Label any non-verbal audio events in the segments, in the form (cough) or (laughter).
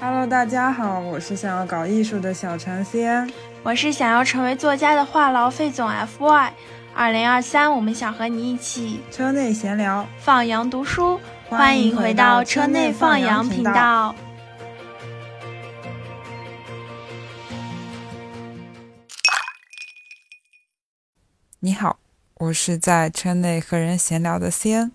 Hello，大家好，我是想要搞艺术的小陈 CN，我是想要成为作家的话痨费总 FY。二零二三，我们想和你一起车内闲聊，放羊读书，欢迎回到车内放羊频道。你好，我是在车内和人闲聊的 CN。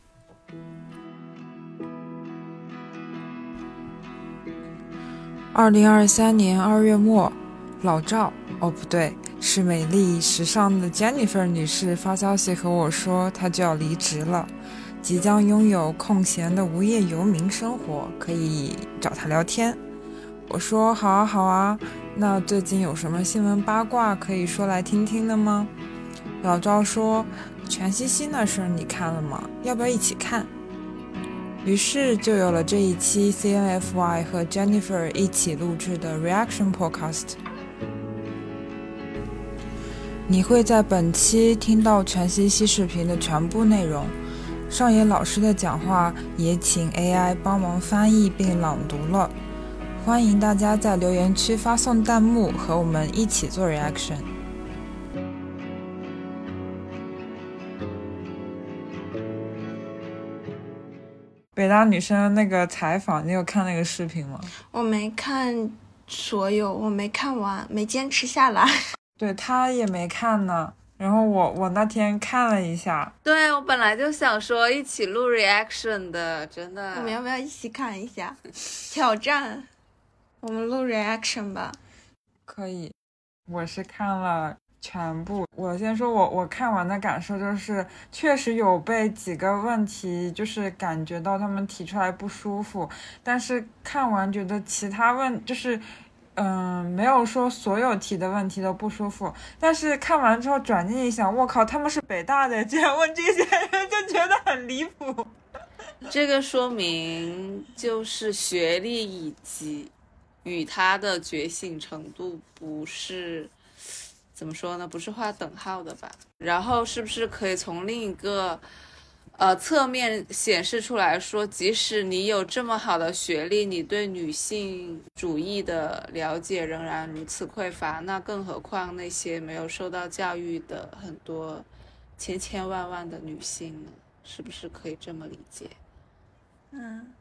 二零二三年二月末，老赵哦不对。是美丽时尚的 Jennifer 女士发消息和我说，她就要离职了，即将拥有空闲的无业游民生活，可以找她聊天。我说好啊好啊，那最近有什么新闻八卦可以说来听听的吗？老赵说，全西西那事儿你看了吗？要不要一起看？于是就有了这一期 CNFY 和 Jennifer 一起录制的 Reaction Podcast。你会在本期听到全息息视频的全部内容，上野老师的讲话也请 AI 帮忙翻译并朗读了。欢迎大家在留言区发送弹幕，和我们一起做 reaction。北大女生那个采访，你有看那个视频吗？我没看所有，我没看完，没坚持下来。(laughs) 对他也没看呢，然后我我那天看了一下，对我本来就想说一起录 reaction 的，真的，我们要不要一起看一下挑战？我们录 reaction 吧，可以。我是看了全部，我先说我我看完的感受就是，确实有被几个问题就是感觉到他们提出来不舒服，但是看完觉得其他问就是。嗯，没有说所有提的问题都不舒服，但是看完之后转念一想，我靠，他们是北大的，竟然问这些人，就觉得很离谱。这个说明就是学历以及与他的觉醒程度不是怎么说呢？不是画等号的吧？然后是不是可以从另一个？呃，侧面显示出来说，即使你有这么好的学历，你对女性主义的了解仍然如此匮乏，那更何况那些没有受到教育的很多千千万万的女性呢？是不是可以这么理解？嗯，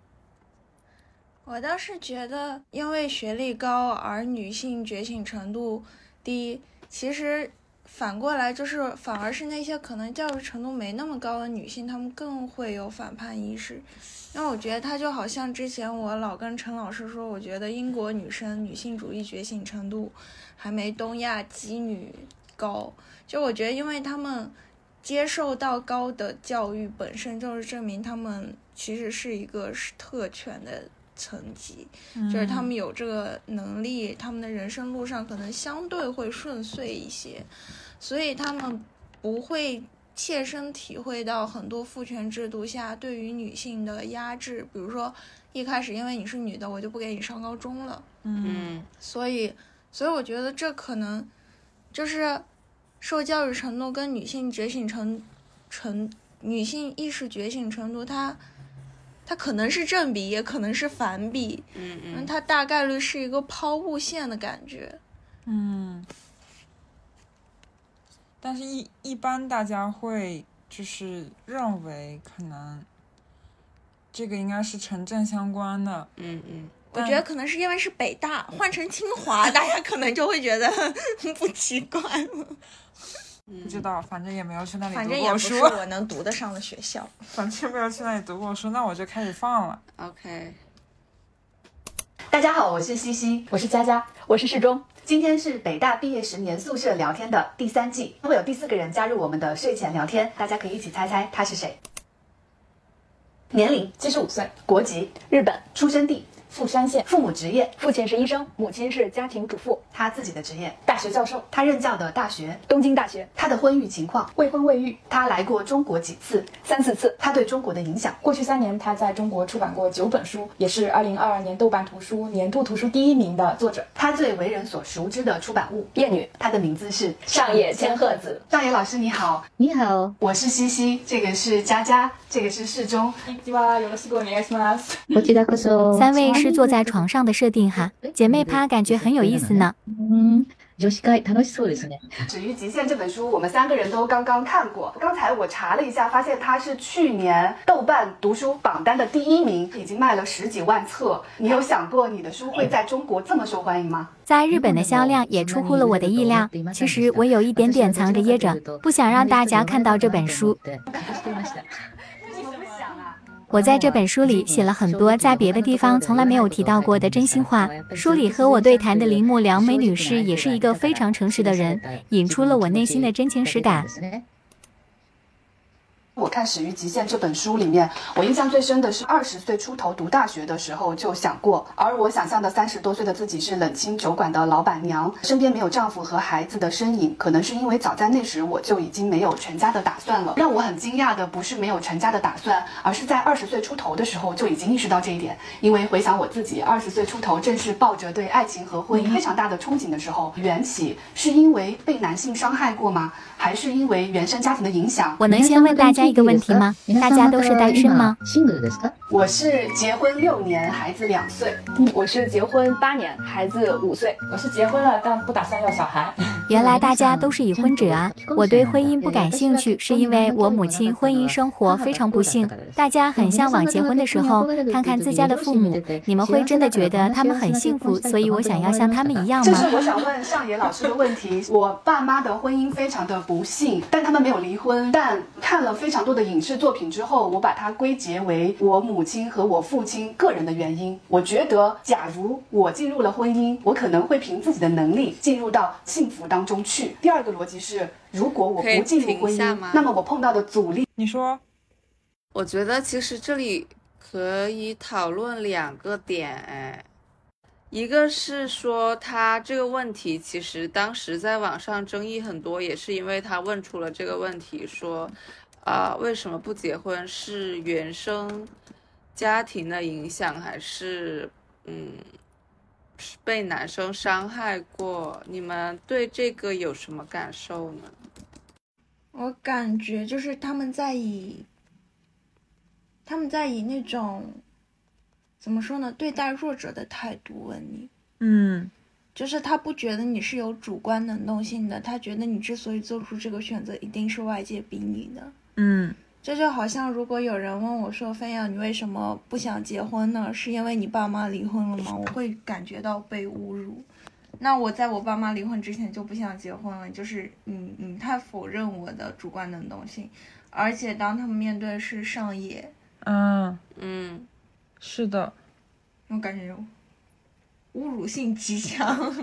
我倒是觉得，因为学历高而女性觉醒程度低，其实。反过来就是，反而是那些可能教育程度没那么高的女性，她们更会有反叛意识。因为我觉得她就好像之前我老跟陈老师说，我觉得英国女生女性主义觉醒程度还没东亚基女高。就我觉得，因为她们接受到高的教育，本身就是证明她们其实是一个是特权的。层级就是他们有这个能力，他们的人生路上可能相对会顺遂一些，所以他们不会切身体会到很多父权制度下对于女性的压制。比如说一开始因为你是女的，我就不给你上高中了。嗯，所以所以我觉得这可能就是受教育程度跟女性觉醒程程女性意识觉醒程度它。它可能是正比，也可能是反比，嗯嗯，它大概率是一个抛物线的感觉，嗯，但是，一一般大家会就是认为可能这个应该是成正相关的，嗯嗯，我觉得可能是因为是北大，换成清华，(laughs) 大家可能就会觉得 (laughs) 不奇怪了。不知道，反正也没有去那里读过书。反正也不是我能读得上的学校。(laughs) 反正没有去那里读过书，那我就开始放了。OK。大家好，我是西西，我是佳佳，我是世忠。今天是北大毕业十年宿舍聊天的第三季，会有第四个人加入我们的睡前聊天，大家可以一起猜猜他是谁。年龄七十五岁，国籍日本，出生地富山县，父母职业，父亲是医生，母亲是家庭主妇，他自己的职业，大学教授，他任教的大学，东京大学，他的婚育情况，未婚未育，他来过中国几次，三四次，他对中国的影响。过去三年，他在中国出版过九本书，也是二零二二年豆瓣图书年度图书第一名的作者。他最为人所熟知的出版物《艳女》，他的名字是上野千鹤子。上野老师你好，你好，我是西西，这个是佳佳，这个是适中。三位是坐在床上的设定哈，姐妹趴感觉很有意思呢。嗯，女子会楽しそうですね。 《止于极限》这本书，我们三个人都刚刚看过。刚才我查了一下，发现它是去年豆瓣读书榜单的第一名，已经卖了十几万册。你有想过你的书会在中国这么受欢迎吗？在日本的销量也出乎了我的意料。其实我有一点点藏着掖着，不想让大家看到这本书。 (laughs) 我在这本书里写了很多在别的地方从来没有提到过的真心话。书里和我对谈的铃木良美女士也是一个非常诚实的人，引出了我内心的真情实感。我看《始于极限》这本书里面，我印象最深的是二十岁出头读大学的时候就想过，而我想象的三十多岁的自己是冷清酒馆的老板娘，身边没有丈夫和孩子的身影。可能是因为早在那时我就已经没有成家的打算了。让我很惊讶的不是没有成家的打算，而是在二十岁出头的时候就已经意识到这一点。因为回想我自己二十岁出头，正是抱着对爱情和婚姻非常大的憧憬的时候，缘起是因为被男性伤害过吗？还是因为原生家庭的影响？我能先问大家一个问题吗？大家都是单身吗？シングルですか？我是结婚六年，孩子两岁。我是结婚八年，孩子五岁。我是结婚了，但不打算要小孩。原来大家都是已婚者啊！我对婚姻不感兴趣，是因为我母亲婚姻生活非常不幸。大家很向往结婚的时候，看看自家的父母，你们会真的觉得他们很幸福，所以我想要像他们一样这吗？是我想问上野老师的问题。我爸妈的婚姻非常的不幸，但他们没有离婚。但看了非 常多的影视作品之后，我把它归结为我母亲和我父亲个人的原因。我觉得，假如我进入了婚姻，我可能会凭自己的能力进入到幸福当中去。第二个逻辑是，如果我不进入婚姻那么我碰到的阻力。你说，我觉得其实这里可以讨论两个点，哎，一个是说他这个问题，其实当时在网上争议很多，也是因为他问出了这个问题，说，啊、为什么不结婚？是原生家庭的影响，还是嗯，是被男生伤害过？你们对这个有什么感受呢？我感觉就是他们在以，他们在以那种，怎么说呢，对待弱者的态度问你，嗯就是他不觉得你是有主观能动性的，他觉得你之所以做出这个选择，一定是外界逼你的。嗯这就好像如果有人问我说：“飞扬，你为什么不想结婚呢？是因为你爸妈离婚了吗？”我会感觉到被侮辱。那我在我爸妈离婚之前就不想结婚了，就是你你太否认我的主观能动性，而且当他们面对的是上野，嗯，嗯。是的，我感觉侮辱性极强。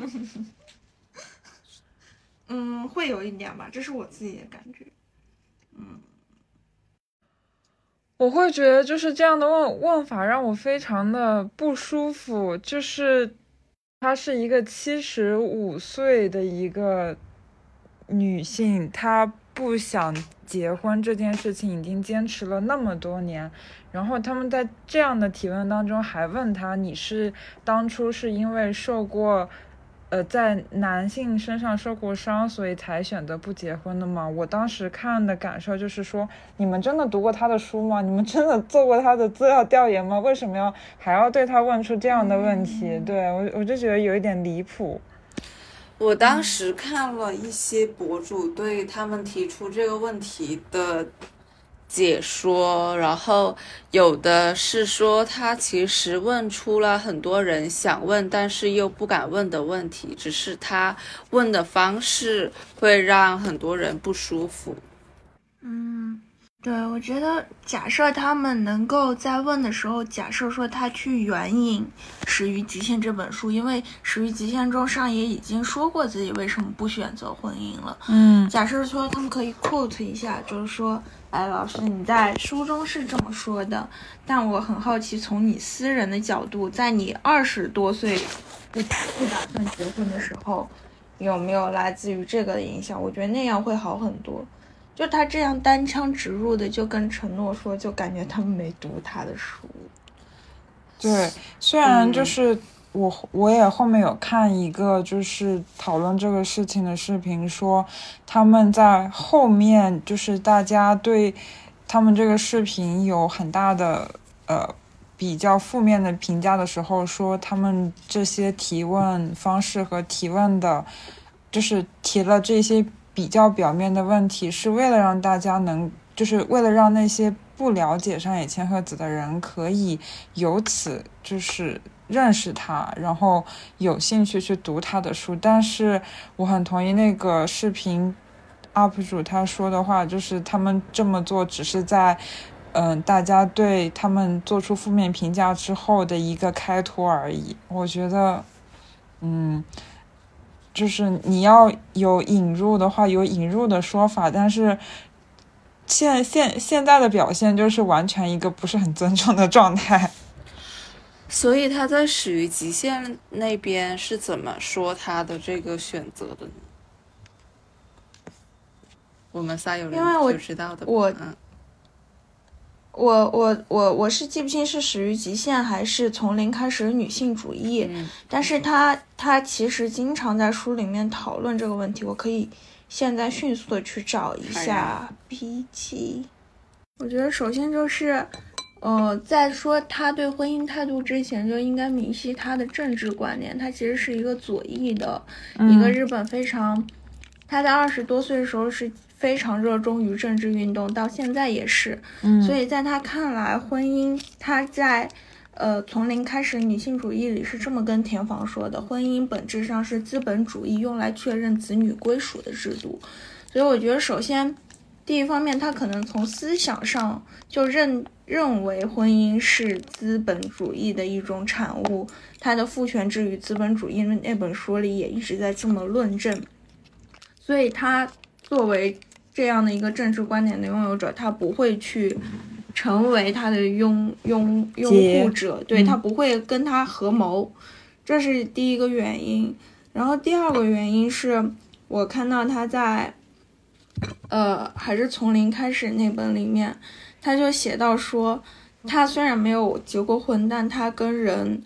(laughs) 嗯，会有一点吧，这是我自己的感觉。我会觉得就是这样的问问法让我非常的不舒服，就是她是一个七十五岁的一个女性，她不想结婚这件事情已经坚持了那么多年，然后他们在这样的提问当中还问她，你是当初是因为受过。呃，在男性身上受过伤，所以才选择不结婚的吗？我当时看的感受就是说，你们真的读过他的书吗？你们真的做过他的资料调研吗？为什么要还要对他问出这样的问题？对我，我就觉得有一点离谱。我当时看了一些博主对他们提出这个问题的解说，然后有的是说他其实问出了很多人想问但是又不敢问的问题，只是他问的方式会让很多人不舒服。嗯，对，我觉得假设他们能够在问的时候，假设说他去援引《始于极限》这本书，因为《始于极限》中上野已经说过自己为什么不选择婚姻了。嗯假设说他们可以 quote 一下，就是说，哎，老师你在书中是这么说的，但我很好奇，从你私人的角度，在你二十多岁不不打算结婚的时候，有没有来自于这个的影响？我觉得那样会好很多。就他这样单枪直入的就跟承诺说，就感觉他们没读他的书。对，虽然就是我我也后面有看一个就是讨论这个事情的视频，说他们在后面就是大家对他们这个视频有很大的呃比较负面的评价的时候，说他们这些提问方式和提问的，就是提了这些比较表面的问题，是为了让大家能，就是为了让那些不了解上野千鹤子的人可以由此就是认识他，然后有兴趣去读他的书。但是我很同意那个视频 UP 主他说的话，就是他们这么做只是在。嗯，大家对他们做出负面评价之后的一个开脱而已。我觉得，嗯，就是你要有引入的话，有引入的说法，但是现现现在的表现就是完全一个不是很尊重的状态。所以他在《始于极限》那边是怎么说他的这个选择的呢？我们仨有人因为我就知道的吧，我嗯我我我我是记不清是始于极限还是从零开始女性主义，嗯但是他他其实经常在书里面讨论这个问题，我可以现在迅速的去找一哎下笔记。我觉得首先就是，呃，在说他对婚姻态度之前，就应该明晰他的政治观念。他其实是一个左翼的，一个日本非常，他在二十多岁的时候是非常热衷于政治运动，到现在也是。嗯所以在他看来，婚姻他在呃从零开始女性主义里是这么跟田房说的：婚姻本质上是资本主义用来确认子女归属的制度。所以我觉得，首先第一方面，他可能从思想上就认认为婚姻是资本主义的一种产物。他的《父权制与资本主义》那本书里也一直在这么论证。所以他作为这样的一个政治观点的拥有者，他不会去成为他的拥拥拥护者，对嗯他不会跟他合谋，这是第一个原因。然后第二个原因是我看到他在，呃，还是从零开始那本里面，他就写到说，他虽然没有结过婚，但他跟人。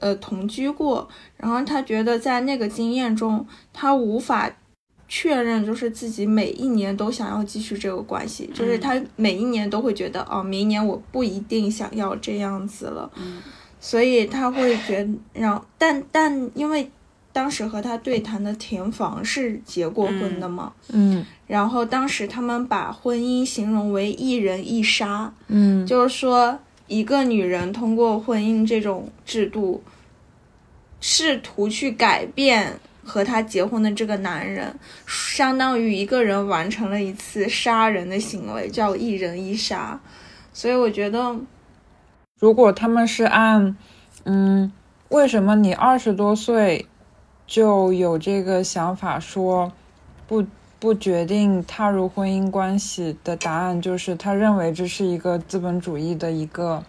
呃，同居过，然后他觉得在那个经验中，他无法确认，就是自己每一年都想要继续这个关系，就是他每一年都会觉得，哦，明年我不一定想要这样子了，嗯。所以他会觉得，让但但因为当时和他对谈的田房是结过婚的嘛，嗯。然后当时他们把婚姻形容为一人一杀，嗯。就是说，一个女人通过婚姻这种制度，试图去改变和她结婚的这个男人，相当于一个人完成了一次杀人的行为，叫一人一杀。所以我觉得，如果他们是按，嗯，为什么你二十多岁就有这个想法说不不决定踏入婚姻关系的答案，就是他认为这是一个资本主义的一个，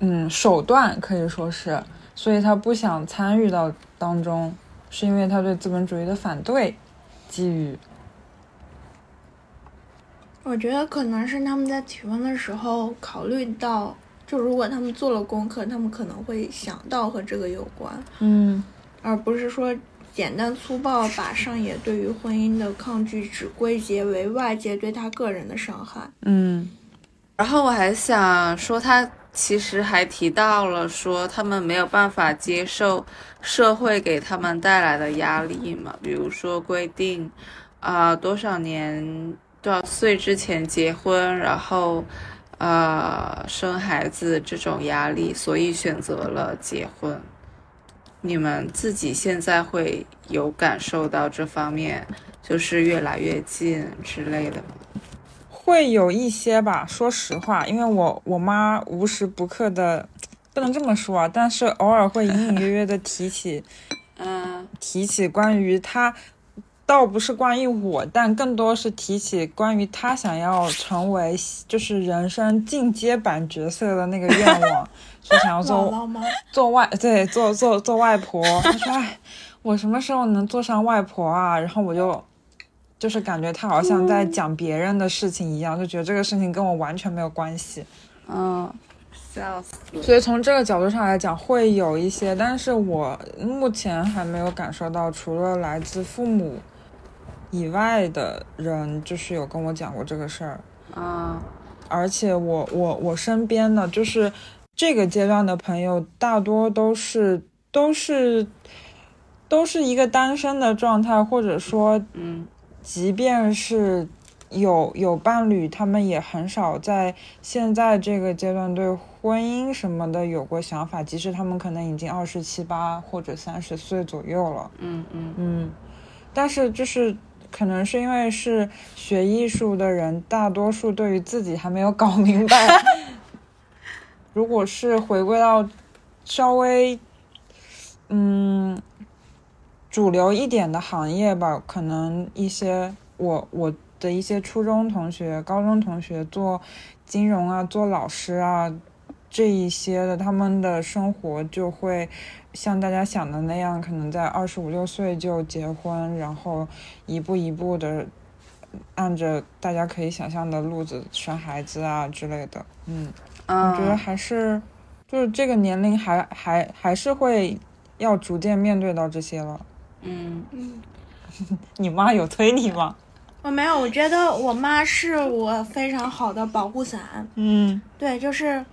嗯，手段可以说是，所以他不想参与到当中，是因为他对资本主义的反对，基于，我觉得可能是他们在提问的时候考虑到，就如果他们做了功课，他们可能会想到和这个有关。嗯而不是说简单粗暴把上野对于婚姻的抗拒只归结为外界对他个人的伤害。嗯然后我还想说，他其实还提到了说他们没有办法接受社会给他们带来的压力嘛，比如说规定啊、多少年多少岁之前结婚，然后呃生孩子这种压力，所以选择了结婚。你们自己现在会有感受到这方面就是越来越近之类的吗？会有一些吧，说实话，因为我我妈无时不刻的，不能这么说啊，但是偶尔会隐隐约约的提起，(laughs) 嗯提起关于她，倒不是关于我，但更多是提起关于她想要成为就是人生进阶版角色的那个愿望，是想要做？做外对做做做外婆。她说：“哎，我什么时候能做上外婆啊？”然后我就就是感觉他好像在讲别人的事情一样，就觉得这个事情跟我完全没有关系。嗯，笑死。所以从这个角度上来讲，会有一些，但是我目前还没有感受到，除了来自父母以外的人，就是有跟我讲过这个事儿。嗯而且我我我身边的就是这个阶段的朋友，大多都是都是都是一个单身的状态，或者说，嗯即便是有有伴侣，他们也很少在现在这个阶段对婚姻什么的有过想法，即使他们可能已经二十七八或者三十岁左右了。嗯嗯嗯，但是就是可能是因为是学艺术的人，大多数对于自己还没有搞明白。(laughs) 如果是回归到稍微嗯主流一点的行业吧，可能一些我我的一些初中同学、高中同学做金融啊、做老师啊这一些的，他们的生活就会像大家想的那样，可能在二十五六岁就结婚，然后一步一步的按着大家可以想象的路子生孩子啊之类的。嗯，我觉得嗯，还是就是这个年龄还还还是会要逐渐面对到这些了。嗯嗯，你妈有催你吗？我没有，我觉得我妈是我非常好的保护伞。嗯对，就是，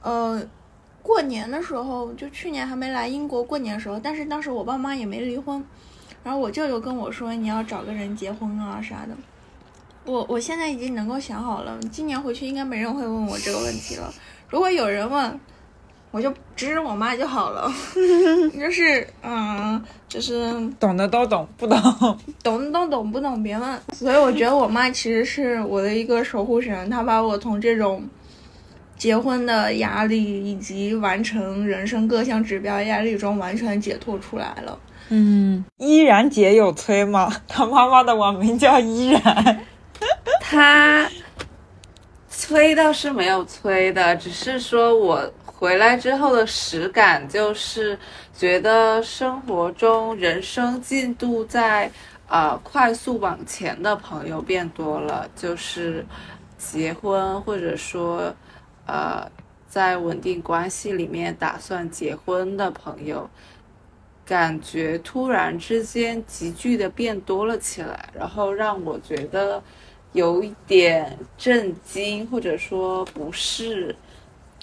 呃，过年的时候，就去年还没来英国过年的时候，但是当时我爸妈也没离婚，然后我舅舅跟我说你要找个人结婚啊啥的。我我现在已经能够想好了，今年回去应该没人会问我这个问题了。如果有人问，我就指指我妈就好了。(laughs) 就是嗯，就是懂的都懂，不懂。懂的都懂，不懂别问。所以我觉得我妈其实是我的一个守护神，她把我从这种结婚的压力以及完成人生各项指标压力中完全解脱出来了。嗯，依然姐有催吗？(laughs) 她妈妈的网名叫依然。她催倒是没有催的，只是说我回来之后的实感就是觉得生活中人生进度在呃快速往前的朋友变多了，就是结婚或者说呃在稳定关系里面打算结婚的朋友。感觉突然之间急剧的变多了起来，然后让我觉得有一点震惊，或者说不适，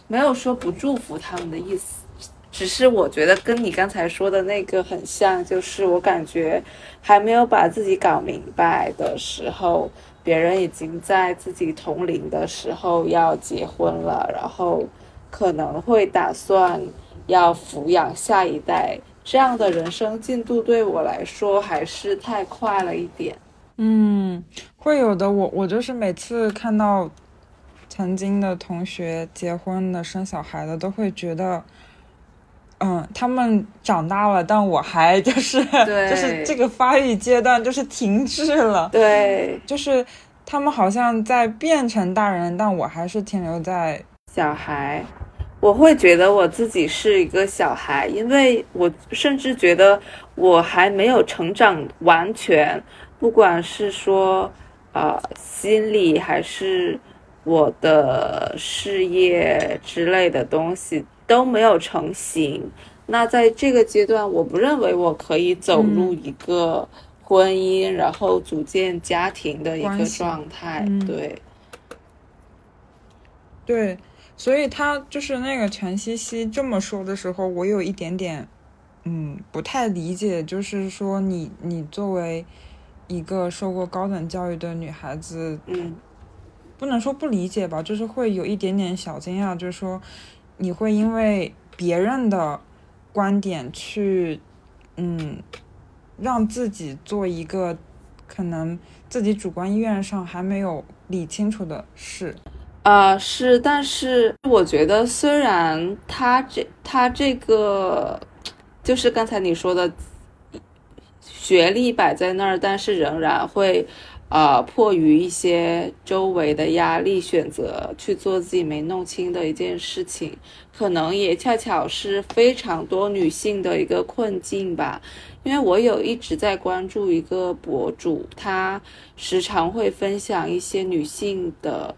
没有说不祝福他们的意思，只是我觉得跟你刚才说的那个很像，就是我感觉还没有把自己搞明白的时候，别人已经在自己同龄的时候要结婚了，然后可能会打算要抚养下一代。这样的人生进度对我来说还是太快了一点。嗯，会有的。我我就是每次看到曾经的同学结婚的、生小孩的，都会觉得，嗯，他们长大了，但我还 (laughs) 就是对就是这个发育阶段就是停滞了，对，就是他们好像在变成大人，但我还是停留在小孩，我会觉得我自己是一个小孩，因为我甚至觉得我还没有成长完全，不管是说呃心理还是我的事业之类的东西都没有成型。那在这个阶段，我不认为我可以走入一个婚姻，然后组建家庭的一个状态。嗯对，对，所以他就是那个全西西这么说的时候，我有一点点，嗯，不太理解，就是说你你作为一个受过高等教育的女孩子，嗯不能说不理解吧，就是会有一点点小惊讶，就是说你会因为别人的观点去，嗯，让自己做一个可能自己主观意愿上还没有理清楚的事。啊、是，但是我觉得，虽然他这他这个，就是刚才你说的，学历摆在那儿，但是仍然会，呃，迫于一些周围的压力，选择去做自己没弄清的一件事情，可能也恰巧是非常多女性的一个困境吧。因为我有一直在关注一个博主，他时常会分享一些女性的。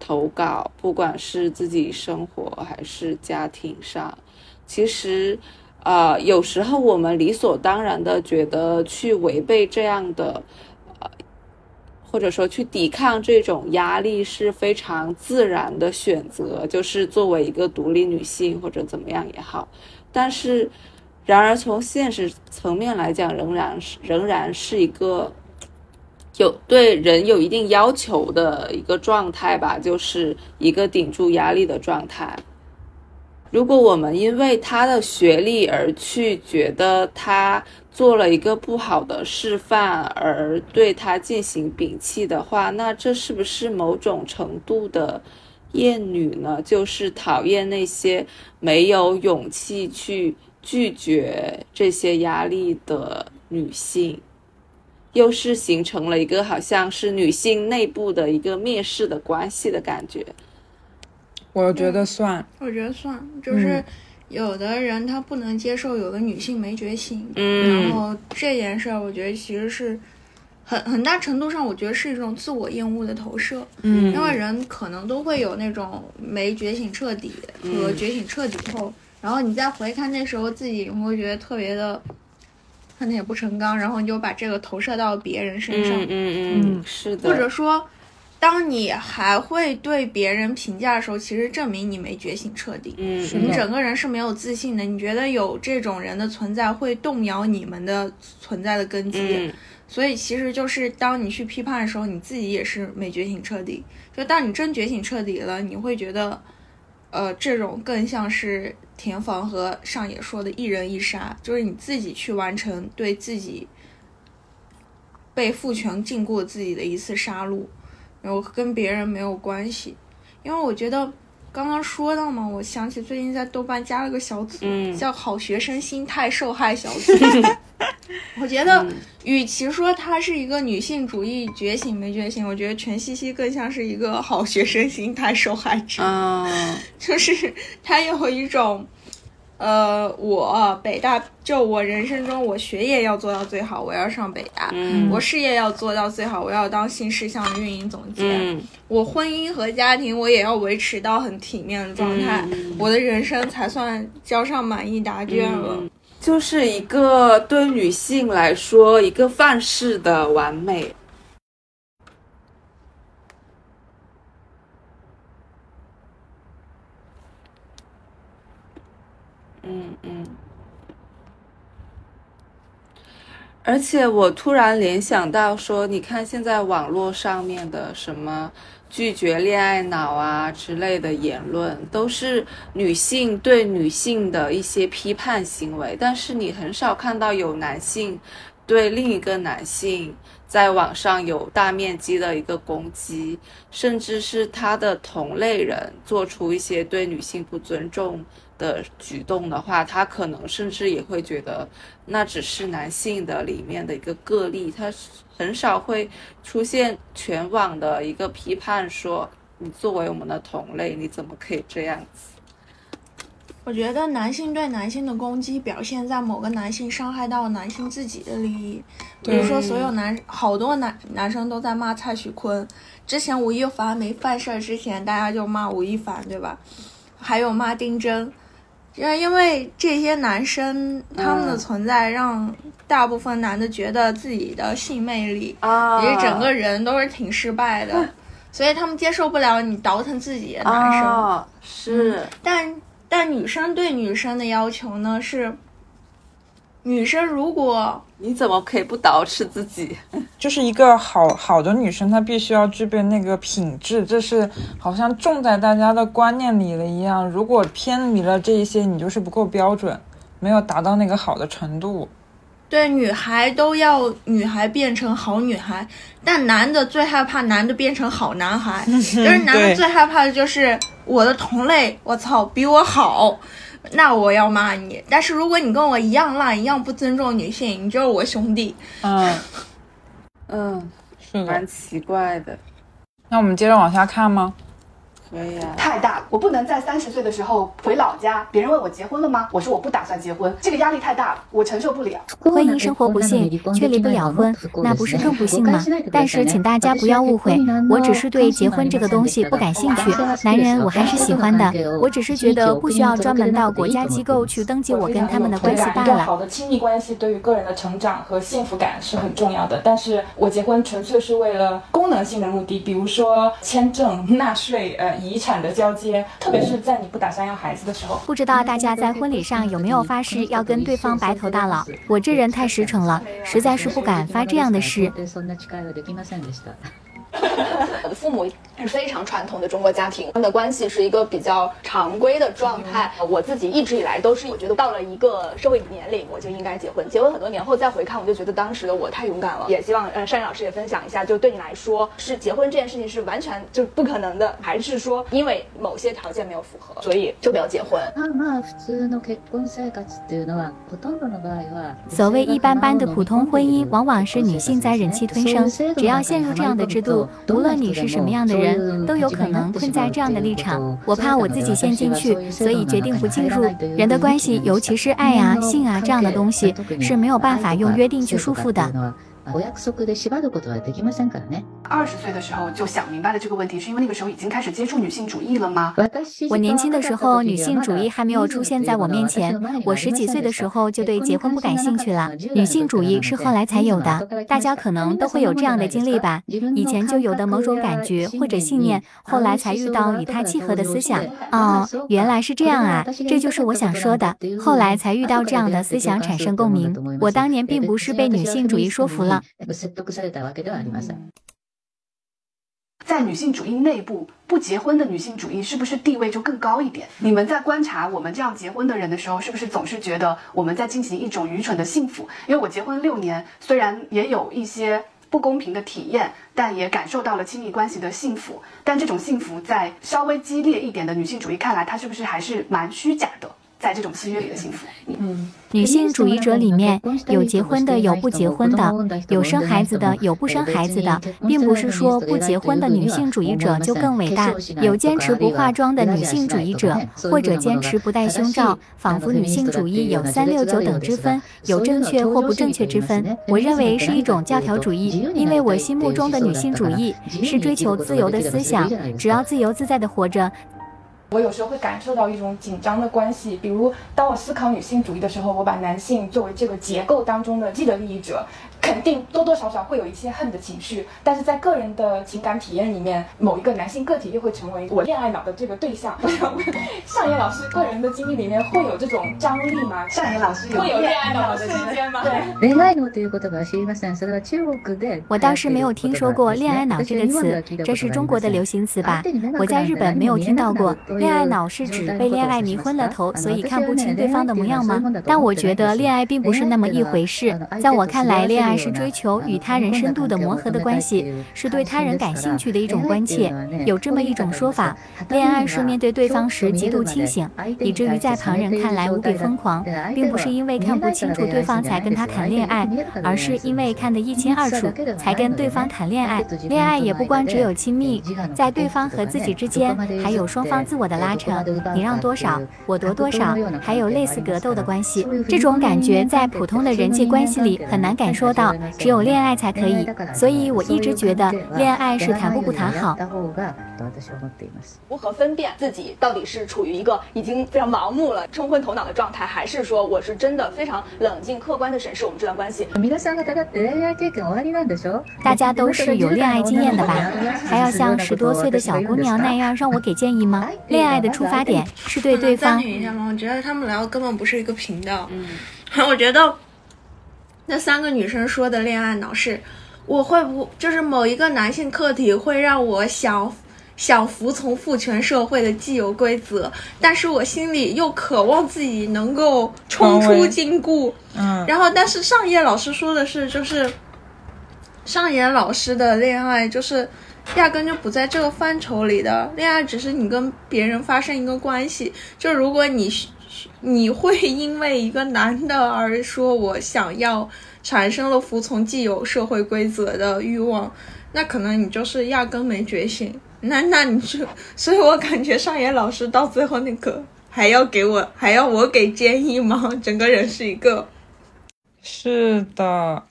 投稿，不管是自己生活还是家庭上，其实，呃，有时候我们理所当然的觉得去违背这样的，或者说去抵抗这种压力是非常自然的选择，就是作为一个独立女性或者怎么样也好，但是，然而从现实层面来讲，仍然是仍然是一个。有对人有一定要求的一个状态吧，就是一个顶住压力的状态。如果我们因为他的学历而去觉得他做了一个不好的示范，而对他进行摒弃的话，那这是不是某种程度的厌女呢？就是讨厌那些没有勇气去拒绝这些压力的女性。又是形成了一个好像是女性内部的一个蔑视的关系的感觉。我觉得算，我觉得算，就是有的人他不能接受有的女性没觉醒，嗯。然后这件事儿，我觉得其实是很很大程度上，我觉得是一种自我厌恶的投射。嗯因为人可能都会有那种没觉醒彻底和嗯觉醒彻底后，然后你再回看那时候自己，你会觉得特别的恨铁不成钢，然后你就把这个投射到别人身上，嗯嗯嗯，是的，或者说，当你还会对别人评价的时候，其实证明你没觉醒彻底。嗯你整个人是没有自信的，你觉得有这种人的存在会动摇你们的存在的根基，嗯所以其实就是当你去批判的时候，你自己也是没觉醒彻底。就当你真觉醒彻底了，你会觉得，呃，这种更像是田房和上野说的一人一杀，就是你自己去完成对自己被父权禁锢自己的一次杀戮，然后跟别人没有关系。因为我觉得刚刚说到嘛，我想起最近在豆瓣加了个小组，嗯叫“好学生心态受害小组 (laughs) ”。我觉得，与其说她是一个女性主义觉醒没觉醒，我觉得全西西更像是一个好学生心态受害者。嗯 (laughs) 就是她有一种，呃，我北大就我人生中我学业要做到最好，我要上北大；嗯。我事业要做到最好，我要当新事项的运营总监；嗯。我婚姻和家庭我也要维持到很体面的状态，嗯。我的人生才算交上满意答卷了。嗯。就是一个对女性来说一个范式的完美。嗯嗯。而且我突然联想到说，你看现在网络上面的什么拒绝恋爱脑啊之类的言论，都是女性对女性的一些批判行为，但是你很少看到有男性对另一个男性在网上有大面积的一个攻击，甚至是他的同类人做出一些对女性不尊重的举动的话，他可能甚至也会觉得那只是男性的里面的一个个例，他很少会出现全网的一个批判说，你作为我们的同类，你怎么可以这样子？我觉得男性对男性的攻击表现在某个男性伤害到男性自己的利益，比如说所有男好多男男生都在骂蔡徐坤，之前吴亦凡没犯事儿之前，大家就骂吴亦凡，对吧？还有骂丁真，因为因为这些男生他们的嗯存在，让大部分男的觉得自己的性魅力啊。以及整个人都是挺失败的，所以他们接受不了你倒腾自己的男生。啊，是，但但女生对女生的要求呢是，女生如果你怎么可以不捯饬自己？(laughs) 就是一个好好的女生，她必须要具备那个品质，这是好像种在大家的观念里了一样。如果偏离了这一些，你就是不够标准，没有达到那个好的程度。对女孩都要女孩变成好女孩，但男的最害怕男的变成好男孩，(laughs) 就是男的最害怕的就是我的同类，我操，比我好。那我要骂你，但是如果你跟我一样烂，一样不尊重女性，你就是我兄弟。嗯，嗯，是蛮。奇怪的。那我们接着往下看吗？可以啊，太大了，我不能在三十岁的时候回老家，别人问我结婚了吗？我说我不打算结婚，这个压力太大了，我承受不了。婚姻生活不幸，却离不了婚，那不是更不幸吗？但是请大家不要误会，我只是对结婚这个东西不感兴趣。男人我还是喜欢的，我只是觉得不需要专门到国家机构去登记我跟他们的关系罢了。好的亲密关系对于个人的成长和幸福感是很重要的，但是我结婚纯粹是为了功能性的目的，比如说签证、纳税、呃遗产的交接，特别是在你不打算要孩子的时候。不知道大家在婚礼上有没有发誓要跟对方白头到老？我这人太实诚了，实在是不敢发这样的誓。そ(laughs) んな誓いはできませんでした。我的父母是非常传统的中国家庭，他们的关系是一个比较常规的状态。我自己一直以来都是，我觉得到了一个社会年龄，我就应该结婚。结婚很多年后再回看，我就觉得当时的我太勇敢了。也希望呃单老师也分享一下，就对你来说，是结婚这件事情是完全就不可能的，还是说因为某些条件没有符合，所以就没有结婚？まあまあ普通の結婚生活っていうのはほとんどの場合は所谓一般般的普通婚姻，往往是女性在忍气吞声。只要陷入这样的制度， 无论你是什么样的人，都有可能困在这样的立场。我怕我自己陷进去，所以决定不进入。人的关系，尤其是爱啊、性啊这样的东西，是没有办法用约定去束缚的。お約束で縛ることはできませんからね。二十岁的时候就想明白了这个问题，是因为那个时候已经开始接触女性主义了吗？我年轻的时候，女性主义还没有出现在我面前。我十几岁的时候就对结婚不感兴趣了。女性主义是后来才有的，大家可能都会有这样的经历吧。以前就有的某种感觉或者信念，后来才遇到与它契合的思想。哦，原来是这样啊，这就是我想说的。后来才遇到这样的思想产生共鸣。我当年并不是被女性主义说服了。 説得されたわけではありません。在女性主义内部，不结婚的女性主义是不是地位就更高一点？你们在观察我们这样结婚的人的时候，是不是总是觉得我们在进行一种愚蠢的幸福？因为我结婚六年，虽然也有一些不公平的体验，但也感受到了亲密关系的幸福。但这种幸福在稍微激烈一点的女性主义看来，它是不是还是蛮虚假的？ 在这种契约里的幸福，嗯，女性主义者里面有结婚的，有不结婚的，有生孩子的，有不生孩子的，并不是说不结婚的女性主义者就更伟大。有坚持不化妆的女性主义者，或者坚持不戴胸罩，仿佛女性主义有三六九等之分，有正确或不正确之分。我认为是一种教条主义，因为我心目中的女性主义是追求自由的思想，只要自由自在的活着。我有时候会感受到一种紧张的关系，比如当我思考女性主义的时候，我把男性作为这个结构当中的既得利益者，肯定多多少少会有一些恨的情绪。但是在个人的情感体验里面，某一个男性个体又会成为我恋爱脑的这个对象。上野老师个人的经历里面会有这种张力吗？上野老师会有恋爱脑的瞬间吗？恋愛腦という言葉は知りません。それは中国で。(laughs) 我倒是没有听说过“恋爱脑”这个词，这是中国的流行词吧？我在日本没有听到过。恋爱脑是指被恋爱迷昏了头，所以看不清对方的模样吗？但我觉得恋爱并不是那么一回事。在我看来，恋爱 是追求与他人深度的磨合的关系，是对他人感兴趣的一种关切。有这么一种说法，恋爱是面对对方时极度清醒，以至于在旁人看来无比疯狂，并不是因为看不清楚对方才跟他谈恋爱，而是因为看得一清二楚才跟对方谈恋爱。恋爱也不光只有亲密，在对方和自己之间，还有双方自我的拉扯。你让多少，我夺多少，还有类似格斗的关系。这种感觉在普通的人际关系里很难感受到，只有恋爱才可以。所以我一直觉得恋爱是谈不不谈好。如何分辨自己到底是处于一个已经非常盲目了、冲昏头脑的状态，还是说我是真的非常冷静、客观的审视我们这段关系？大家都是有恋爱经验的吧？还要像十多岁的小姑娘那样让我给建议吗？恋爱的出发点是对对方。一下吗？我觉得他们聊根本不是一个频道。嗯，(laughs) 我觉得那三个女生说的恋爱脑是，我会不就是某一个男性客体会让我想想服从父权社会的既有规则，但是我心里又渴望自己能够冲出禁锢。嗯，然后，但是上野老师说的是，就是上野老师的恋爱就是压根就不在这个范畴里的恋爱，只是你跟别人发生一个关系。就如果你你会因为一个男的而说我想要产生了服从既有社会规则的欲望，那可能你就是压根没觉醒。那那你就，(laughs) 所以我感觉上野老师到最后那个还要给我还要我给建议吗？整个人是一个。是的，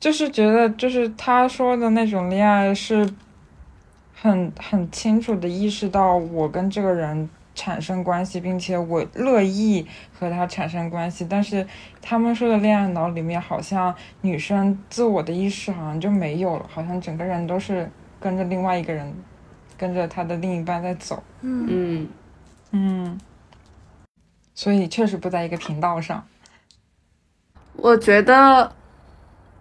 就是觉得就是他说的那种恋爱是很很清楚的意识到我跟这个人产生关系，并且我乐意和他产生关系。但是他们说的恋爱脑里面，好像女生自我的意识好像就没有了，好像整个人都是跟着另外一个人，跟着他的另一半在走。嗯嗯，嗯，所以确实不在一个频道上。我觉得，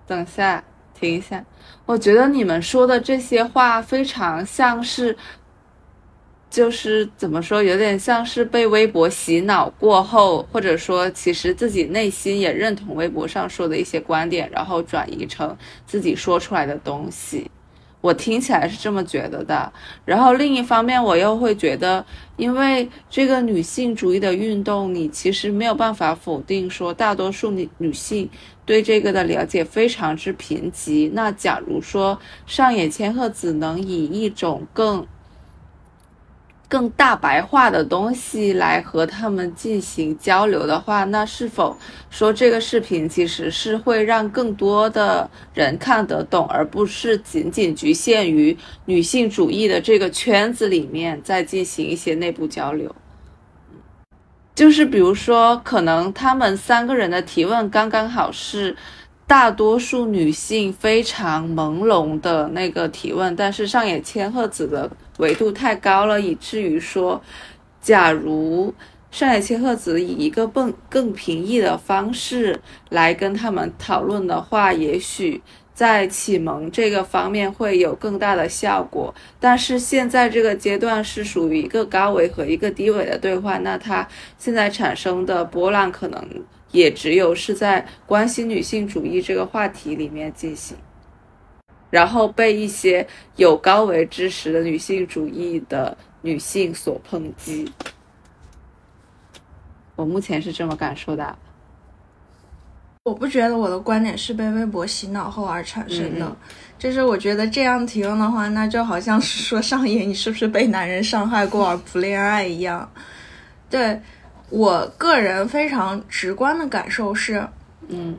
等下停一下，我觉得你们说的这些话非常像是，就是怎么说，有点像是被微博洗脑过后，或者说其实自己内心也认同微博上说的一些观点，然后转移成自己说出来的东西。我听起来是这么觉得的，然后另一方面，我又会觉得，因为这个女性主义的运动，你其实没有办法否定说，大多数女女性对这个的了解非常之贫瘠。那假如说上野千鹤子能以一种更更大白话的东西来和他们进行交流的话，那是否说这个视频其实是会让更多的人看得懂，而不是仅仅局限于女性主义的这个圈子里面再进行一些内部交流？就是比如说，可能他们三个人的提问刚刚好是。大多数女性非常朦胧的那个提问，但是上野千鹤子的维度太高了，以至于说，假如上野千鹤子以一个更更平易的方式来跟他们讨论的话，也许在启蒙这个方面会有更大的效果。但是现在这个阶段是属于一个高维和一个低维的对话，那它现在产生的波浪可能。也只有是在关心女性主义这个话题里面进行，然后被一些有高维知识的女性主义的女性所抨击。我目前是这么感受的。我不觉得我的观点是被微博洗脑后而产生的，嗯就是我觉得这样提问的话，那就好像是说上野你是不是被男人伤害过而不恋爱一样。对。我个人非常直观的感受是，嗯，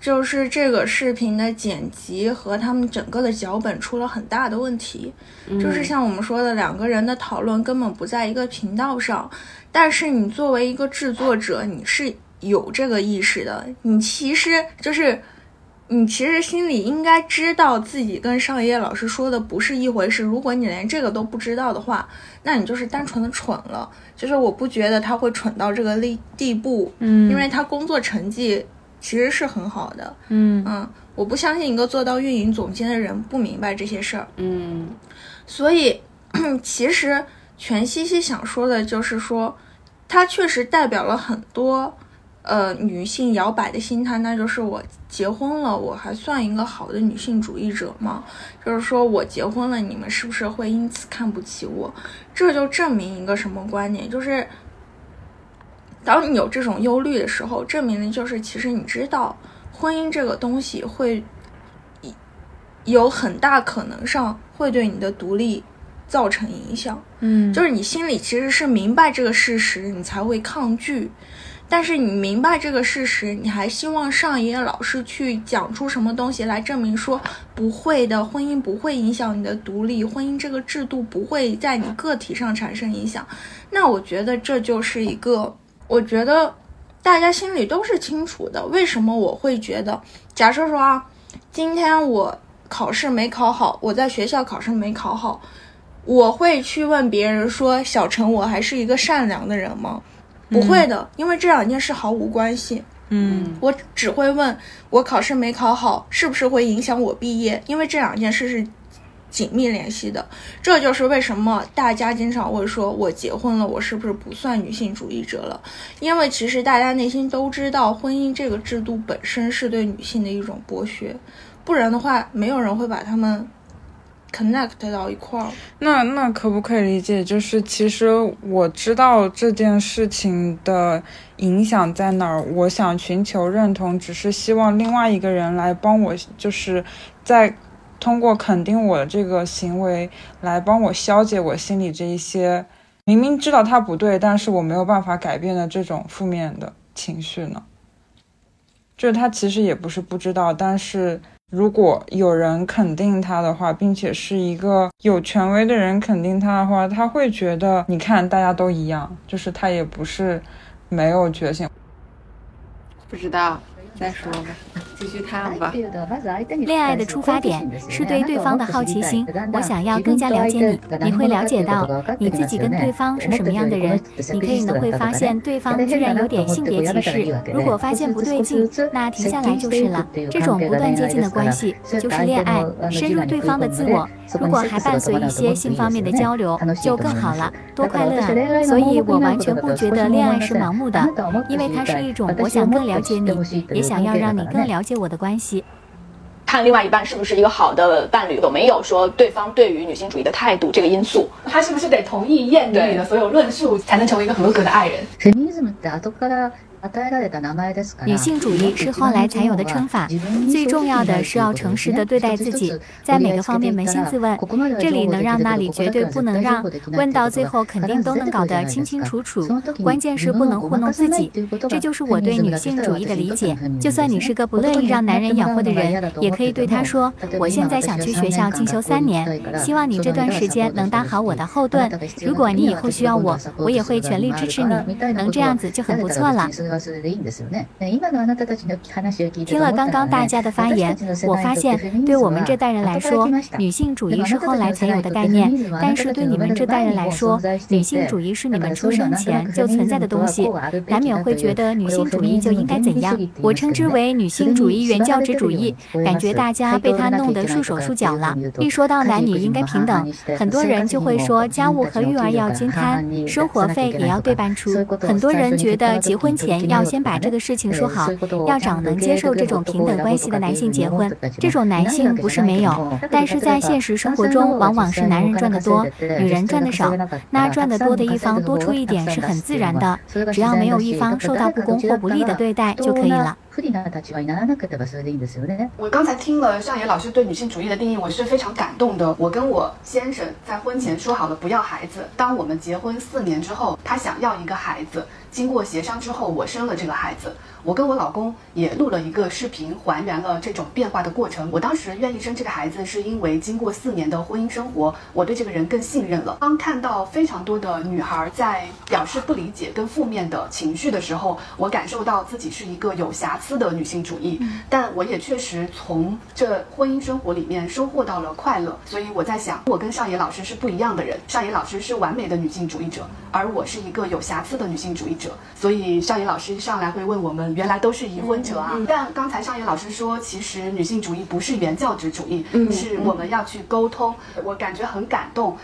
就是这个视频的剪辑和他们整个的脚本出了很大的问题，就是像我们说的，两个人的讨论根本不在一个频道上。但是你作为一个制作者，你是有这个意识的，你其实就是你其实心里应该知道自己跟上野老师说的不是一回事。如果你连这个都不知道的话，那你就是单纯的蠢了。就是我不觉得他会蠢到这个地地步，嗯，因为他工作成绩其实是很好的，嗯嗯，我不相信一个做到运营总监的人不明白这些事儿，嗯，所以 (clears throat) 其实全西西想说的就是说，他确实代表了很多呃女性摇摆的心态，那就是我结婚了，我还算一个好的女性主义者吗？就是说我结婚了，你们是不是会因此看不起我？这就证明一个什么观点？就是当你有这种忧虑的时候，证明的就是其实你知道婚姻这个东西会有很大可能上会对你的独立造成影响。嗯，就是你心里其实是明白这个事实，你才会抗拒。但是你明白这个事实，你还希望上野老师去讲出什么东西来证明说不会的，婚姻不会影响你的独立，婚姻这个制度不会在你个体上产生影响。那我觉得这就是一个，我觉得大家心里都是清楚的。为什么我会觉得，假设说啊，今天我考试没考好，我在学校考试没考好，我会去问别人说，小陈，我还是一个善良的人吗？不会的，因为这两件事毫无关系。嗯我只会问我考试没考好是不是会影响我毕业，因为这两件事是紧密联系的。这就是为什么大家经常会说我结婚了，我是不是不算女性主义者了？因为其实大家内心都知道，婚姻这个制度本身是对女性的一种剥削，不然的话，没有人会把他们。Connect 到一块儿，那那可不可以理解，就是其实我知道这件事情的影响在哪儿，我想寻求认同，只是希望另外一个人来帮我，就是在通过肯定我的这个行为来帮我消解我心里这一些明明知道他不对，但是我没有办法改变的这种负面的情绪呢？就是他其实也不是不知道，但是。如果有人肯定他的话，并且是一个有权威的人肯定他的话，他会觉得，你看大家都一样，就是他也不是没有觉醒。不知道。再说吧，继续看吧。恋爱的出发点是对对方的好奇心，我想要更加了解你。你会了解到你自己跟对方是什么样的人，你可以能会发现对方居然有点性别歧视。如果发现不对劲，那停下来就是了。这种不断接近的关系就是恋爱，深入对方的自我。如果还伴随一些性方面的交流，就更好了，多快乐啊！所以我完全不觉得恋爱是盲目的，因为它是一种我想更了解你，也。想要让你更了解我的关系，看另外一半是不是一个好的伴侣，有没有说对方对于女性主义的态度这个因素，他是不是得同意艳女的所有论述，才能成为一个合格的爱人？女性主义是后来才有的称法。最重要的是要诚实的对待自己，在每个方面扪心自问，这里能让，那里绝对不能让，问到最后肯定都能搞得清清楚楚。关键是不能糊弄自己，这就是我对女性主义的理解。就算你是个不乐意让男人养活的人，也可以对他说：“我现在想去学校进修三年，希望你这段时间能当好我的后盾。如果你以后需要我，我也会全力支持你。能这样子就很不错了。”听了刚刚大家的发言，我发现对我们这代人来说，女性主义是后来才有的概念；但是对你们这代人来说，女性主义是你们出生前就存在的东西，难免会觉得女性主义就应该怎样。我称之为女性主义原教旨主义，感觉大家被他弄得束手束脚了。一说到男女应该平等，很多人就会说家务和育儿要均摊，生活费也要对半出。很多人觉得结婚前。要先把这个事情？说好，要找能接受这种平等关系的男性结婚。这种男性不？是没有，但是在现实生活中，往往是男人赚得多，女人赚得少。那赚得多的一方多出一点是很自然的，只要没有一方受到不公或不利的对待就可以了。我刚才听了上野老师对女性主义的定义，我是非常感动的。我跟我先生在婚前说好了不要孩子，当我们结婚四年之后，他想要一个孩子。经过协商之后，我生了这个孩子。我跟我老公也录了一个视频，还原了这种变化的过程。我当时愿意生这个孩子，是因为经过四年的婚姻生活，我对这个人更信任了。当看到非常多的女孩在表示不理解跟负面的情绪的时候，我感受到自己是一个有瑕疵的女性主义。但我也确实从这婚姻生活里面收获到了快乐。所以我在想，我跟上野老师是不一样的人。上野老师是完美的女性主义者，而我是一个有瑕疵的女性主义者。所以上野老师上来会问我们。原来都是已婚者啊！但刚才上野老师说，其实女性主义不是原教旨主义，是我们要去沟通。我感觉很感动。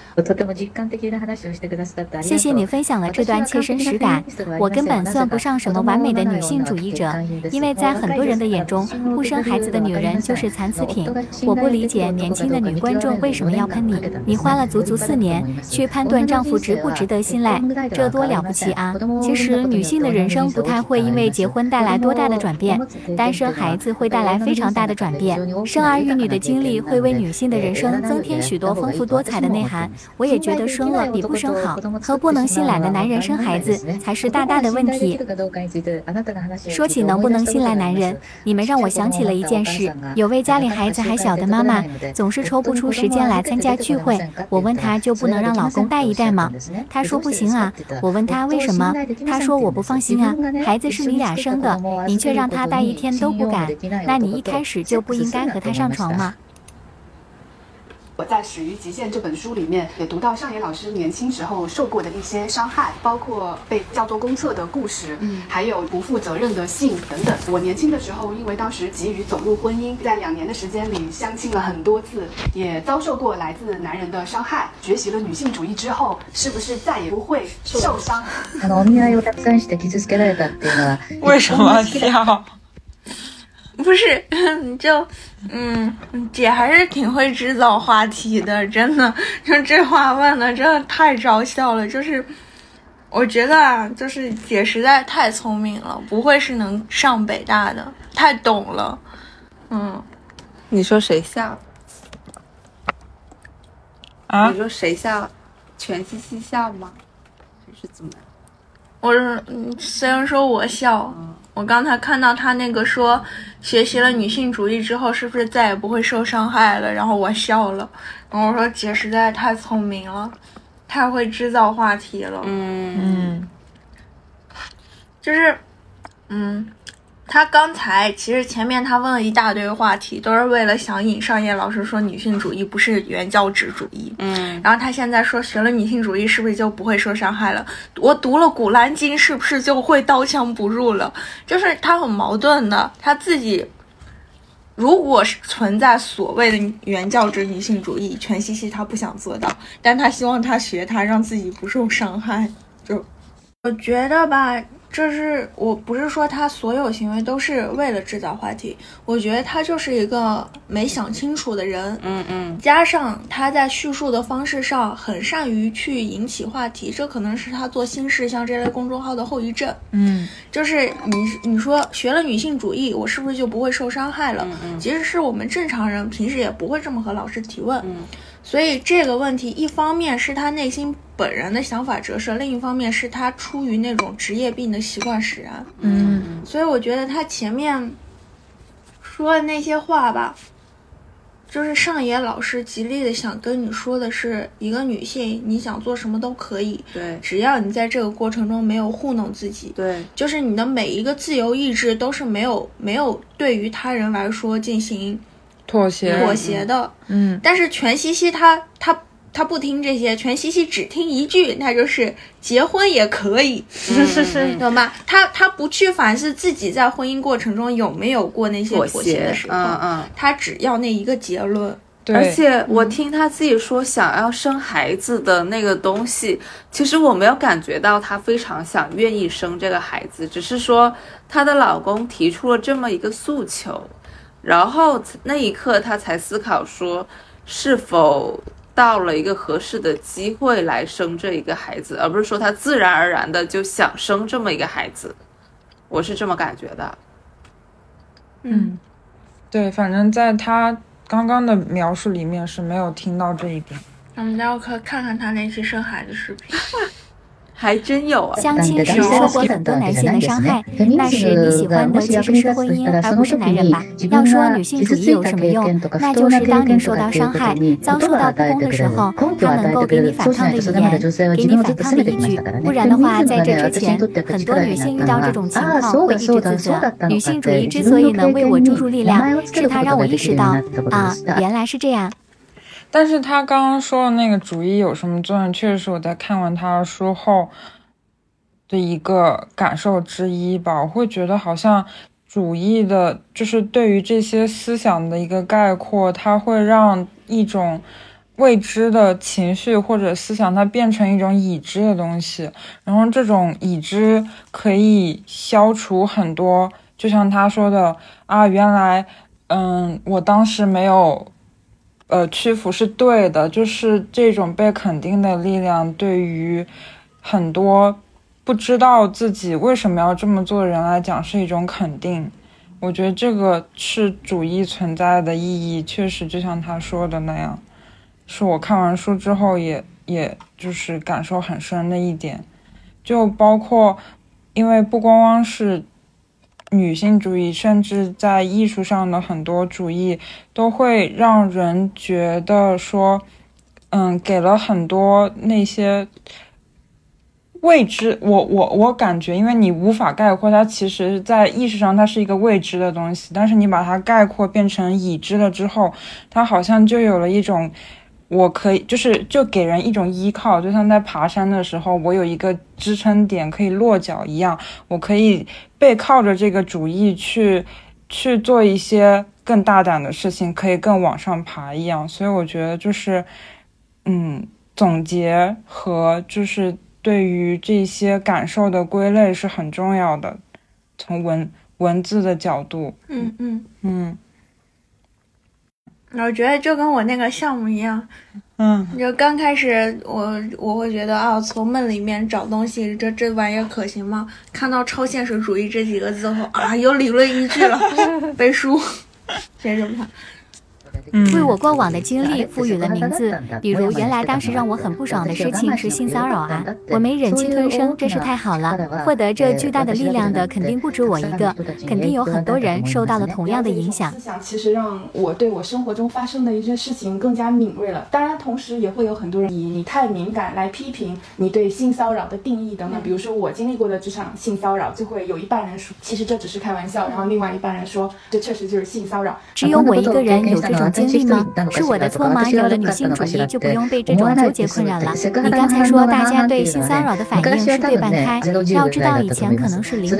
谢谢你分享了这段切身实感。我根本算不上什么完美的女性主义者，因为在很多人的眼中，不生孩子的女人就是残次品。我不理解年轻的女观众为什么要喷你。你花了足足四年去判断丈夫值不值得信赖，这多了不起啊！其实女性的人生不太会因为结婚。带来多大的转变？单身孩子会带来非常大的转变。生儿育女的经历会为女性的人生增添许多丰富多彩的内涵。我也觉得生了比不生好。和不能信赖的男人生孩子才是大大的问题。说起能不能信赖男人，你们让我想起了一件事。有位家里孩子还小的妈妈，总是抽不出时间来参加聚会。我问她就不能让老公带一带吗？她说不行啊。我问她为什么？她说我不放心啊，孩子是你俩生的。你却让他带一天都不敢，那你一开始就不应该和他上床吗？我在《始于极限》这本书里面也读到上野老师年轻时候受过的一些伤害，包括被叫做公厕的故事，嗯，还有不负责任的性等等。我年轻的时候，因为当时急于走入婚姻，在两年的时间里相亲了很多次，也遭受过来自男人的伤害。学习了女性主义之后，是不是再也不会受伤？(laughs) あのお見合いをたくさんして傷つけられたっていうのは为什么笑？ (laughs) 不是，(laughs) 你就，嗯，姐还是挺会制造话题的，真的。就这话问的真的太招笑了，就是，我觉得啊，就是姐实在太聪明了，不会是能上北大的，太懂了。嗯，你说谁笑？啊你，说谁笑？全嘻嘻笑吗？还是怎么？我是，嗯虽然说我笑，我刚才看到他那个说学习了女性主义之后，是不是再也不会受伤害了？然后我笑了，然后我说姐实在太聪明了，太会制造话题了。嗯嗯，就是，嗯，他刚才其实前面他问了一大堆话题，都是为了想引上叶老师说女性主义不是原教旨主义。嗯，然后他现在说学了女性主义是不是就不会受伤害了？我读了《古兰经》是不是就会刀枪不入了？就是他很矛盾的，他自己。如果是存在所谓的原教旨女性主义，全西西他不想做到，但他希望他学他，让自己不受伤害。就我觉得吧，这是我不是说他所有行为都是为了制造话题，我觉得他就是一个没想清楚的人。嗯嗯加上他在叙述的方式上很善于去引起话题，这可能是他做新事项这类公众号的后遗症。嗯，就是你你说学了女性主义，我是不是就不会受伤害了？其实是我们正常人平时也不会这么和老师提问。嗯所以这个问题，一方面是他内心本人的想法折射，另一方面是他出于那种职业病的习惯使然。嗯，所以我觉得他前面说的那些话吧，就是上野老师极力的想跟你说的是，一个女性你想做什么都可以，对只要你在这个过程中没有糊弄自己，对，就是你的每一个自由意志都是没有没有对于他人来说进行妥协，妥协的。嗯但是全西西他他他不听这些，全西西只听一句，那就是结婚也可以，是是是懂吗？他他不去反思自己在婚姻过程中有没有过那些妥妥协的时候，嗯嗯。他只要那一个结论。而且我听她自己说想要生孩子的那个东西，其实我没有感觉到她非常想愿意生这个孩子，只是说她的老公提出了这么一个诉求，然后那一刻她才思考说是否到了一个合适的机会来生这一个孩子，而不是说他自然而然的就想生这么一个孩子，我是这么感觉的。嗯，对，反正在他刚刚的描述里面是没有听到这一点。我们待会儿可看看他那期生孩子视频。(laughs) 还真有啊！相亲时受过很多男性的伤害，那时你喜欢的其实是婚姻，而不是男人吧？要说女性主义有什么用，那就是当你受到伤害、遭受到不公的时候，他能够给你反抗的语言，给你反抗的依据。不然的话，在这之前，很多女性遇到这种情况会一直自责。女性主义之所以能为我注入力量，是它让我意识到啊，原来是这样。但是他刚刚说的那个主义有什么作用，确实是我在看完他的书后的一个感受之一吧。我会觉得好像主义的，就是对于这些思想的一个概括，它会让一种未知的情绪或者思想，它变成一种已知的东西。然后这种已知可以消除很多，就像他说的啊，原来，嗯，我当时没有。呃，屈服是对的，就是这种被肯定的力量，对于很多不知道自己为什么要这么做的人来讲，是一种肯定。我觉得这个是主义存在的意义，确实就像他说的那样，是我看完书之后也也就是感受很深的一点，就包括因为不光光是。女性主义，甚至在艺术上的很多主义，都会让人觉得说，嗯，给了很多那些未知。我我我感觉，因为你无法概括它，其实在意识上它是一个未知的东西，但是你把它概括变成已知了之后，它好像就有了一种我可以就是就给人一种依靠，就像在爬山的时候，我有一个支撑点可以落脚一样，我可以背靠着这个主意去去做一些更大胆的事情，可以更往上爬一样。所以我觉得就是，嗯，总结和就是对于这些感受的归类是很重要的，从文文字的角度，嗯嗯，嗯我觉得就跟我那个项目一样，嗯就刚开始我我会觉得啊，从梦里面找东西，这这玩意儿可行吗？看到超现实主义这几个字后啊，有理论依据了，(laughs) 背书，接着吧。嗯，为我过往的经历赋予了名字，比如原来当时让我很不爽的事情是性骚扰啊，我没忍气吞声，真是太好了。获得这巨大的力量的肯定不止我一个，肯定有很多人受到了同样的影响思。想其实让我对我生活中发生的一些事情更加敏锐了。当然，同时也会有很多人以你太敏感来批评你对性骚扰的定义等等。比如说我经历过的职场性骚扰，就会有一半人说其实这只是开玩笑，然后另外一半人说这确实就是性骚扰。只有我一个人有这种经历吗？是我的错吗？有了女性主义就不用被这种纠结困扰了。你刚才说大家对性骚扰的反应是对半开，要知道以前可能是零比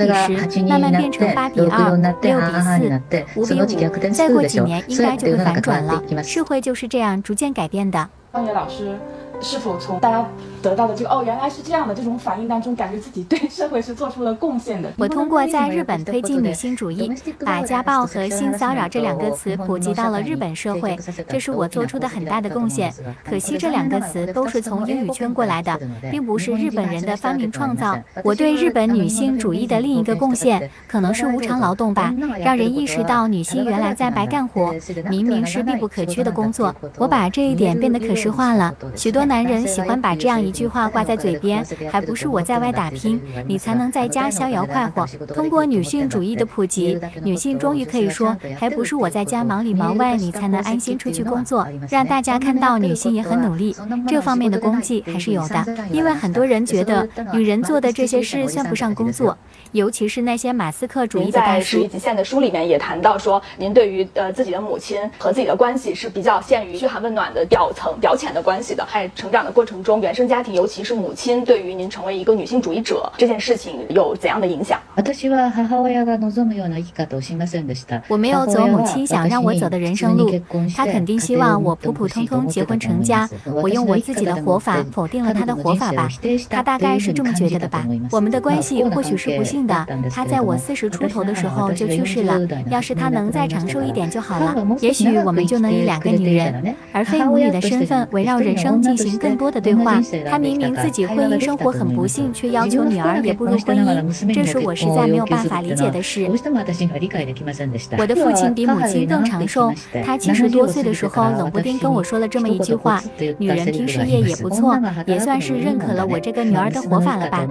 十，慢慢变成八比二、六比四、五比五，再过几年应该就会反转了。社会就是这样逐渐改变的。方野老师是否从大家得到的这个哦原来是这样的这种反应当中，感觉自己对社会是做出了贡献的？我通过在日本推进女性主义，把家暴和性骚扰这两个词普及到了日本社会，这是我做出的很大的贡献。可惜这两个词都是从英语圈过来的，并不是日本人的发明创造。我对日本女性主义的另一个贡献，可能是无偿劳动吧，让人意识到女性原来在白干活，明明是必不可缺的工作。我把这一点变得可视化了。许多男人喜欢把这样一句话挂在嘴边，还不是我在外打拼，你才能在家逍遥快活。通过女性主义的普及，女性终于可以说，还不是我在家忙里忙外，你才能安心出去工作，让大家看到女性也很努力。这方面的功绩还是有的，因为很多人觉得女人做的这些事算不上工作，尤其是那些马斯克主义的大在《十一叔。极限》的书里面也谈到说，您对于呃自己的母亲和自己的关系是比较限于嘘寒问暖的表层、表浅的关系的。在成长的过程中，原生家庭，尤其是母亲，对于您成为一个女性主义者这件事情有怎样的影响？私は母親が望むような生き方をしませんでした。我没有走母亲想让我走的人生路，她肯定希望我普普通通结婚成家。我用我自己的活法否定了她的活法吧，她大概是这么觉得的吧。我们的关系或许是不幸的，她在我四十出头的时候就去世了。要是她能再长寿一点就好了，也许我们就能以两个女人而非母女的身份围绕人生进行更多的对话。 她明明自己婚姻生活很不幸，却要求女儿也步入婚姻，这是我实在没有办法理解的事ど。うしても私には理解できませんでした。我的父亲比母亲更长寿，他七十多岁的时候，冷不丁跟我说了这么一句话：“女人拼事业也不错，也算是认可了我这个女儿的活法了吧。”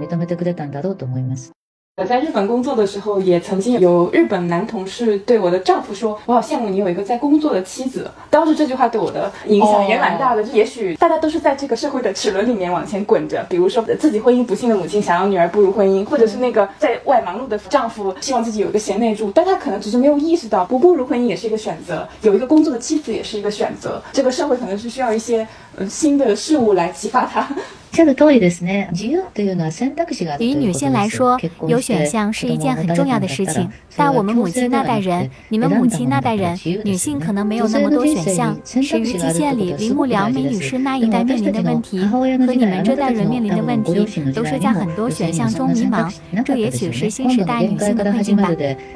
認めてくれたんだろうと思います。我在日本工作的时候，也曾经有日本男同事对我的丈夫说：“我好羡慕你有一个在工作的妻子。”当时这句话对我的影响也蛮大的。也许大家都是在这个社会的齿轮里面往前滚着，比如说自己婚姻不幸的母亲想要女儿步入婚姻，或者是那个在外忙碌的丈夫希望自己有一个贤内助，但他可能只是没有意识到不步入婚姻也是一个选择，有一个工作的妻子也是一个选择。这个社会可能是需要一些呃新的事物来启发他。 おっしゃる通りですね。自由というのは選択肢があるという于女性来说，有选项是一件很重要的事情。 但我们母亲那代人，你们母亲那代人，女性可能没有那么多选项。始于极限里，铃木良美女士那一代面临的问题，和你们这代人面临的问题，都是在很多选项中迷茫。这也许是新时代女性的困境吧。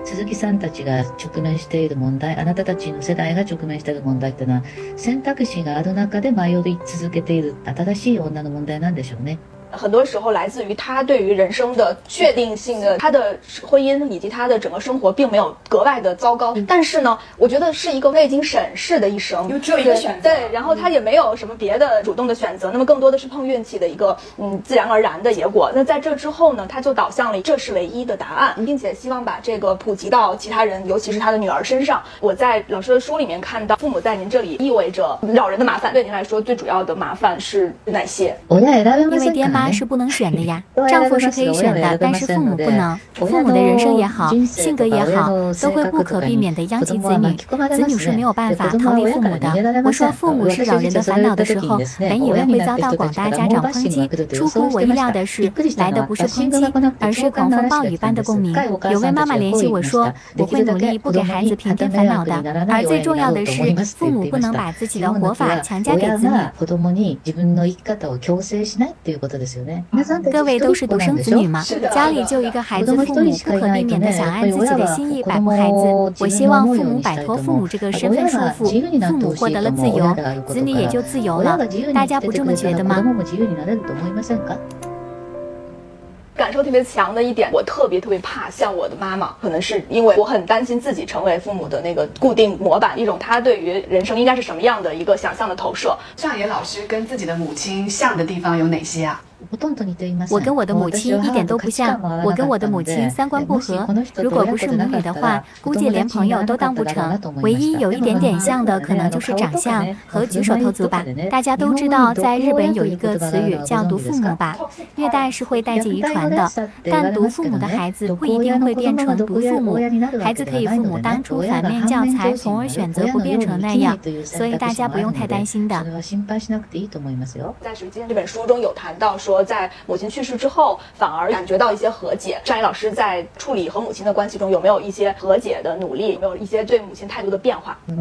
鈴木さんたちが直面している問題、あなたたちの世代が直面している問題っていうのは、選択肢がある中で迷い続けている新しい女の問題なんでしょうね。 很多时候来自于他对于人生的确定性的，他的婚姻以及他的整个生活并没有格外的糟糕，但是呢，我觉得是一个未经审视的一生，因为只有一个选择对，然后他也没有什么别的主动的选择，那么更多的是碰运气的一个嗯自然而然的结果。那在这之后呢，他就导向了这是唯一的答案，并且希望把这个普及到其他人，尤其是他的女儿身上。我在老师的书里面看到，父母在您这里意味着扰人的麻烦，对您来说最主要的麻烦是哪些？親選べま因为爹せんから 妈是不能选的呀，(laughs) 丈夫是可以选的，但是父母不能。父母的人生也好，性格也好，都会不可避免地殃及子女，子女是没有办法逃离父母的。我说父母是扰人的烦恼的时候，本以为会遭到广大家长抨击，出乎我意料的是，来的不是抨击，而是狂风暴雨般的共鸣。有位妈妈联系我说，我会努力不给孩子平添烦恼的，而最重要的是，父母不能把自己的活法强加给子女。各位都是独生子女吗？家里就一个孩子，父母不可避免的想按自己的心意摆布孩子。我希望父母摆脱父母这个身份束缚，父母获得了自由，子女也就自由了。大家不这么觉得吗？感受特别强的一点，我特别特别怕像我的妈妈，可能是因为我很担心自己成为父母的那个固定模板，一种他对于人生应该是什么样的一个想象的投射。上野老师跟自己的母亲像的地方有哪些啊？我跟我的母亲一点都不像，我跟我的母亲三观不合。如果不是母女的话，估计连朋友都当不成。唯一有一点点像的，可能就是长相和举手投足吧。大家都知道，在日本有一个词语叫“毒父母”吧，虐待是会代际遗传的，但毒父母的孩子不一定会变成毒父母。孩子可以父母当初反面教材，从而选择不变成那样，所以大家不用太担心的。这本书中有谈到说。说在母亲去世之后，反而感觉到一些和解。张怡老师在处理和母亲的关系中，有没有一些和解的努力？有没有一些对母亲态度的变化？女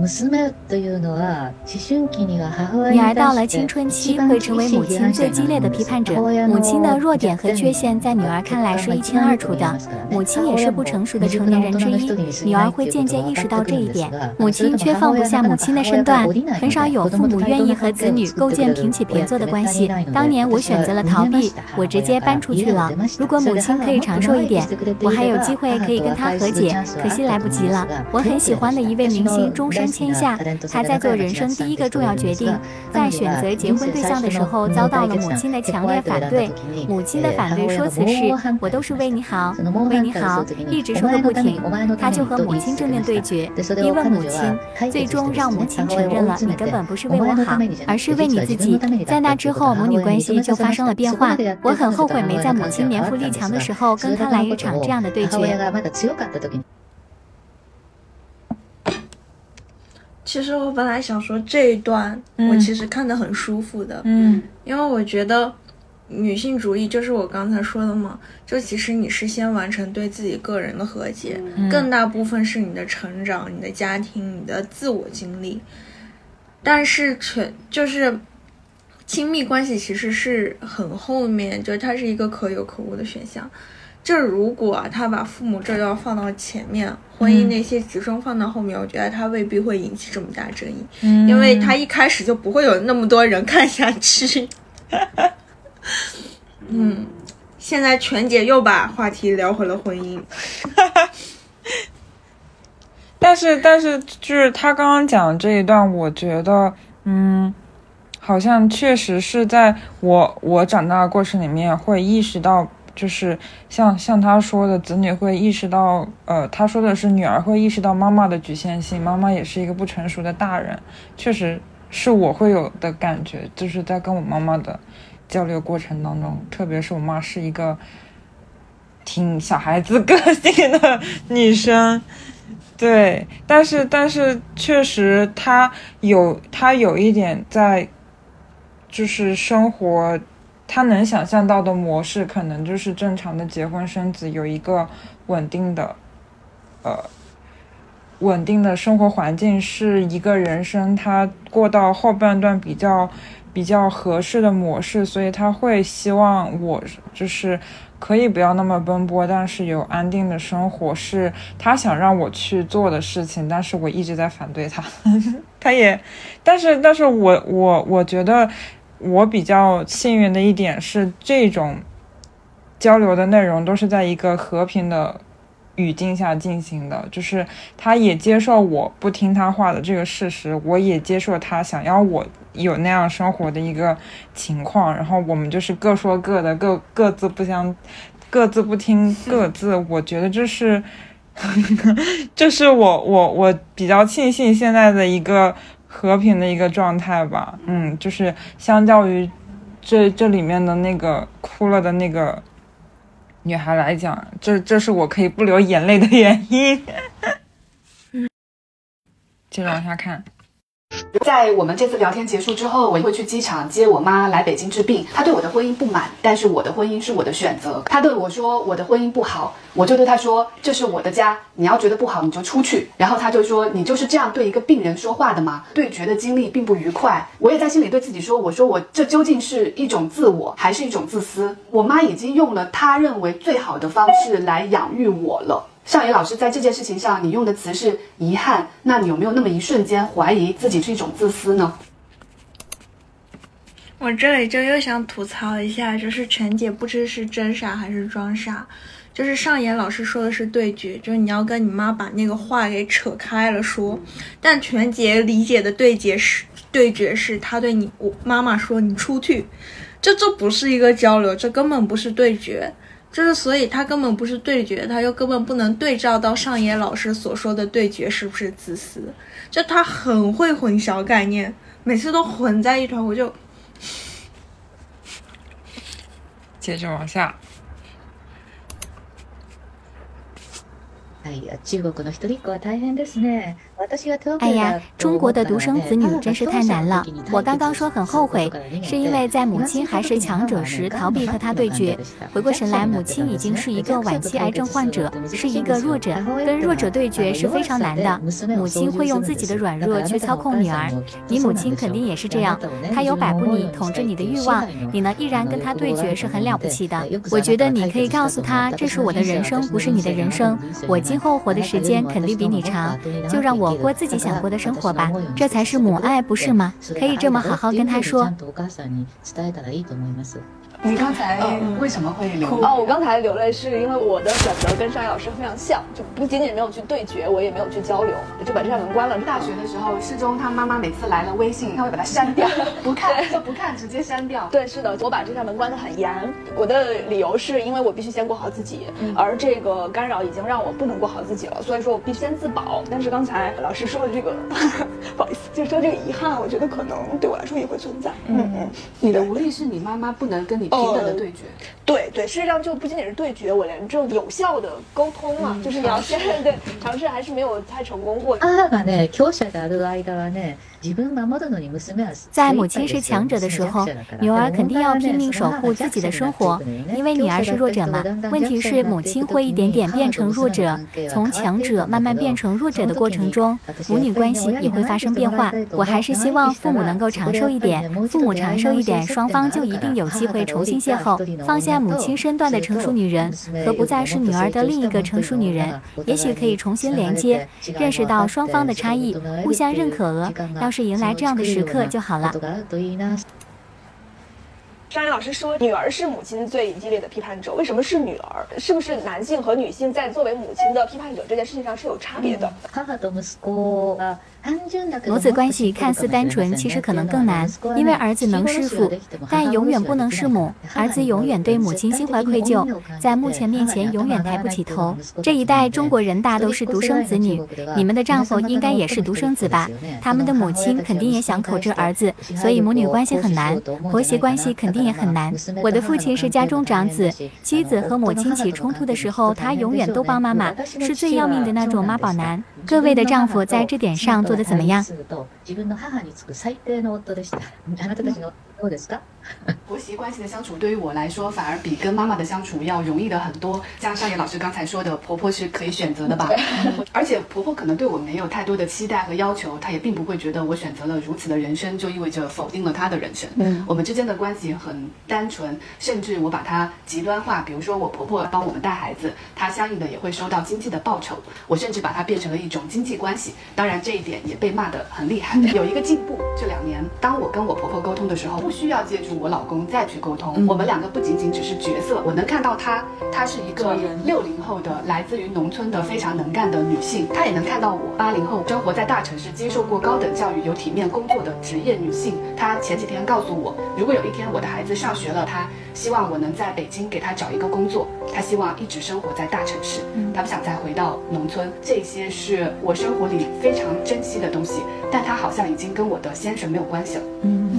儿到了青春期，会成为母亲最激烈的批判者。母亲的弱点和缺陷，在女儿看来是一清二楚的。母亲也是不成熟的成年人之一，女儿会渐渐意识到这一点。母亲却放不下母亲的身段，很少有父母愿意和子女构建平起平坐的关系。当年我选择了逃。逃避，我直接搬出去了。如果母亲可以长寿一点，我还有机会可以跟她和解。可惜来不及了。我很喜欢的一位明星终身签下，他在做人生第一个重要决定，在选择结婚对象的时候遭到了母亲的强烈反对。母亲的反对说辞是：“我都是为你好，为你好，一直说个不停。”他就和母亲正面对决，逼问母亲，最终让母亲承认了：“你根本不是为我好，而是为你自己。”在那之后，母女关系就发生了变。话，我很后悔没在母亲年富力强的时候跟她来一场这样的对决。其实我本来想说这一段，我其实看得很舒服的，嗯，因为我觉得女性主义就是我刚才说的嘛，就其实你是先完成对自己个人的和解，更大部分是你的成长、你的家庭、你的自我经历，但是全就是。亲密关系其实是很后面，就它是一个可有可无的选项。就如果他把父母这要放到前面，婚姻那些集中放到后面，我觉得他未必会引起这么大争议，因为他一开始就不会有那么多人看下去。(laughs) 嗯，现在全姐又把话题聊回了婚姻。(laughs) 但是，但是，就是他刚刚讲这一段，我觉得，嗯。好像确实是在我我长大的过程里面会意识到，就是像像他说的，子女会意识到，呃，他说的是女儿会意识到妈妈的局限性，妈妈也是一个不成熟的大人，确实是我会有的感觉，就是在跟我妈妈的交流过程当中，特别是我妈是一个挺小孩子个性的女生，对，但是但是确实她有她有一点在。就是生活，他能想象到的模式，可能就是正常的结婚生子，有一个稳定的，呃，稳定的生活环境，是一个人生他过到后半段比较比较合适的模式，所以他会希望我就是可以不要那么奔波，但是有安定的生活，是他想让我去做的事情，但是我一直在反对他，(laughs) 他也，但是但是我我我觉得。我比较幸运的一点是，这种交流的内容都是在一个和平的语境下进行的，就是他也接受我不听他话的这个事实，我也接受他想要我有那样生活的一个情况，然后我们就是各说各的，各各自不相，各自不听 (laughs) 各自。我觉得这是，(laughs) 这是我我我比较庆幸现在的一个。和平的一个状态吧，嗯，就是相较于这这里面的那个哭了的那个女孩来讲，这这是我可以不流眼泪的原因。(laughs) 接着往下看。在我们这次聊天结束之后，我会去机场接我妈来北京治病。她对我的婚姻不满，但是我的婚姻是我的选择。她对我说我的婚姻不好，我就对她说这是我的家，你要觉得不好你就出去。然后她就说你就是这样对一个病人说话的吗？对决的经历并不愉快。我也在心里对自己说，我说我这究竟是一种自我还是一种自私？我妈已经用了她认为最好的方式来养育我了。尚野老师，在这件事情上，你用的词是遗憾，那你有没有那么一瞬间怀疑自己是一种自私呢？我这里就又想吐槽一下，就是全姐不知是真傻还是装傻。就是上野老师说的是对决，就是你要跟你妈把那个话给扯开了说。但全姐理解的对决是对决是他对你我妈妈说你出去，这这不是一个交流，这根本不是对决。就是，所以他根本不是对决，他又根本不能对照到上野老师所说的对决是不是自私，就他很会混淆概念，每次都混在一团，我就接着往下。哎呀，中国的一人っ子は大変ですね。 哎呀，中国的独生子女真是太难了。我刚刚说很后悔，是因为在母亲还是强者时逃避和他对决。回过神来，母亲已经是一个晚期癌症患者，是一个弱者，跟弱者对决是非常难的。母亲会用自己的软弱去操控女儿，你母亲肯定也是这样。她有摆布你、统治你的欲望，你呢依然跟她对决是很了不起的。我觉得你可以告诉她，这是我的人生，不是你的人生。我今后活的时间肯定比你长，就让我。过自己想过的生活吧，这才是母爱，不是吗？可以这么好好跟他说。(laughs) 你刚才为什么会流泪？哦，我刚才流泪是因为我的选择跟尚野老师非常像，就不仅仅没有去对决，我也没有去交流，就把这扇门关了。大学的时候，师中他妈妈每次来了微信，他会把它删掉，(laughs) 不看就不看，直接删掉。对，是的，我把这扇门关得很严。我的理由是因为我必须先过好自己，而这个干扰已经让我不能过好自己了，所以说我必须先自保。但是刚才老师说的这个，不好意思，就说这个遗憾，我觉得可能对我来说也会存在。嗯嗯，你的无力是你妈妈不能跟你。平等的对决，对对，事实上就不仅仅是对决，我连这种有效的沟通嘛，就是你要先对尝试，还是没有太成功过。在母亲是强者的时候，女儿肯定要拼命守护自己的生活，因为女儿是弱者嘛。问题是母亲会一点点变成弱者，从强者慢慢变成弱者的过程中，母女关系也会发生变化。我还是希望父母能够长寿一点，父母长寿一点，双方就一定有机会重新邂逅。放下母亲身段的成熟女人和不再是女儿的另一个成熟女人，也许可以重新连接，认识到双方的差异，互相认可。要。是迎来这样的时刻就好了。张岩老师说，女儿是母亲最激烈的批判者。为什么是女儿？是不是男性和女性在作为母亲的批判者这件事情上是有差别的？母子关系看似单纯，其实可能更难，因为儿子能弑父，但永远不能弑母。儿子永远对母亲心怀愧疚，在目前面前永远抬不起头。这一代中国人大都是独生子女，你们的丈夫应该也是独生子吧？他们的母亲肯定也想口制儿子，所以母女关系很难，婆媳关系肯定也很难。我的父亲是家中长子，妻子和母亲起冲突的时候，他永远都帮妈妈，是最要命的那种妈宝男。各位的丈夫在这点上。事ですねや。すと自分の母につく最低の夫でした。あなたたちのどうですか？(laughs) 婆媳关系的相处对于我来说，反而比跟妈妈的相处要容易的很多。像少野老师刚才说的，婆婆是可以选择的吧？(laughs) 而且婆婆可能对我没有太多的期待和要求，她也并不会觉得我选择了如此的人生就意味着否定了她的人生。嗯，我们之间的关系很单纯，甚至我把它极端化。比如说，我婆婆帮我们带孩子，她相应的也会收到经济的报酬。我甚至把它变成了一种经济关系。当然，这一点也被骂得很厉害。有一个进步，这两年，当我跟我婆婆沟通的时候，不需要借助。我老公再去沟通，我们两个不仅仅只是角色，我能看到她，她是一个六零后的来自于农村的非常能干的女性，她也能看到我八零后生活在大城市，接受过高等教育，有体面工作的职业女性。她前几天告诉我，如果有一天我的孩子上学了，她希望我能在北京给她找一个工作，她希望一直生活在大城市，她不想再回到农村。这些是我生活里非常珍惜的东西，但她好像已经跟我的先生没有关系了。嗯。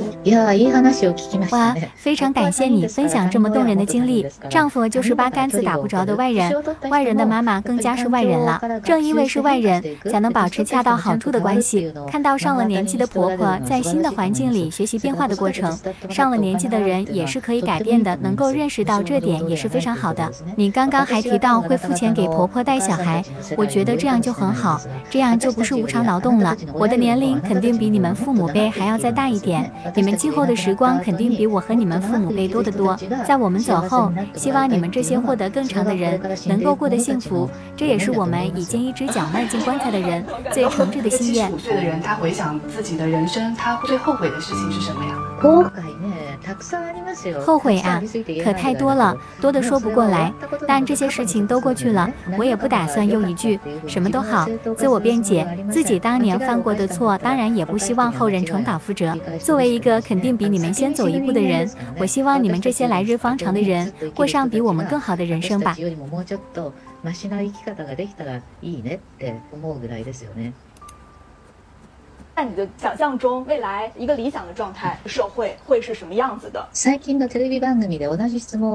哇，非常感谢你分享这么动人的经历。丈夫就是八竿子打不着的外人，外人的妈妈更加是外人了。正因为是外人，才能保持恰到好处的关系。看到上了年纪的婆婆在新的环境里学习变化的过程，上了年纪的人也是可以改变的，能够认识到这点也是非常好的。你刚刚还提到会付钱给婆婆带小孩，我觉得这样就很好，这样就不是无偿劳动了。我的年龄肯定比你们父母辈还要再大一点，你们。今后的时光肯定比我和你们父母辈多得多。在我们走后，希望你们这些获得更长的人能够过得幸福。这也是我们已经一只脚迈进棺材的人最诚挚的心愿。七十五岁的人，他回想自己的人生，他最后悔的事情是什么呀？后悔啊，可太多了，多的说不过来。但这些事情都过去了，我也不打算用一句什么都好自我辩解。自己当年犯过的错，当然也不希望后人重蹈覆辙。作为一个肯定比你们先走一步的人，我希望你们这些来日方长的人，过上比我们更好的人生吧。在你的想象中，未来一个理想的状态社会会是什么样子的？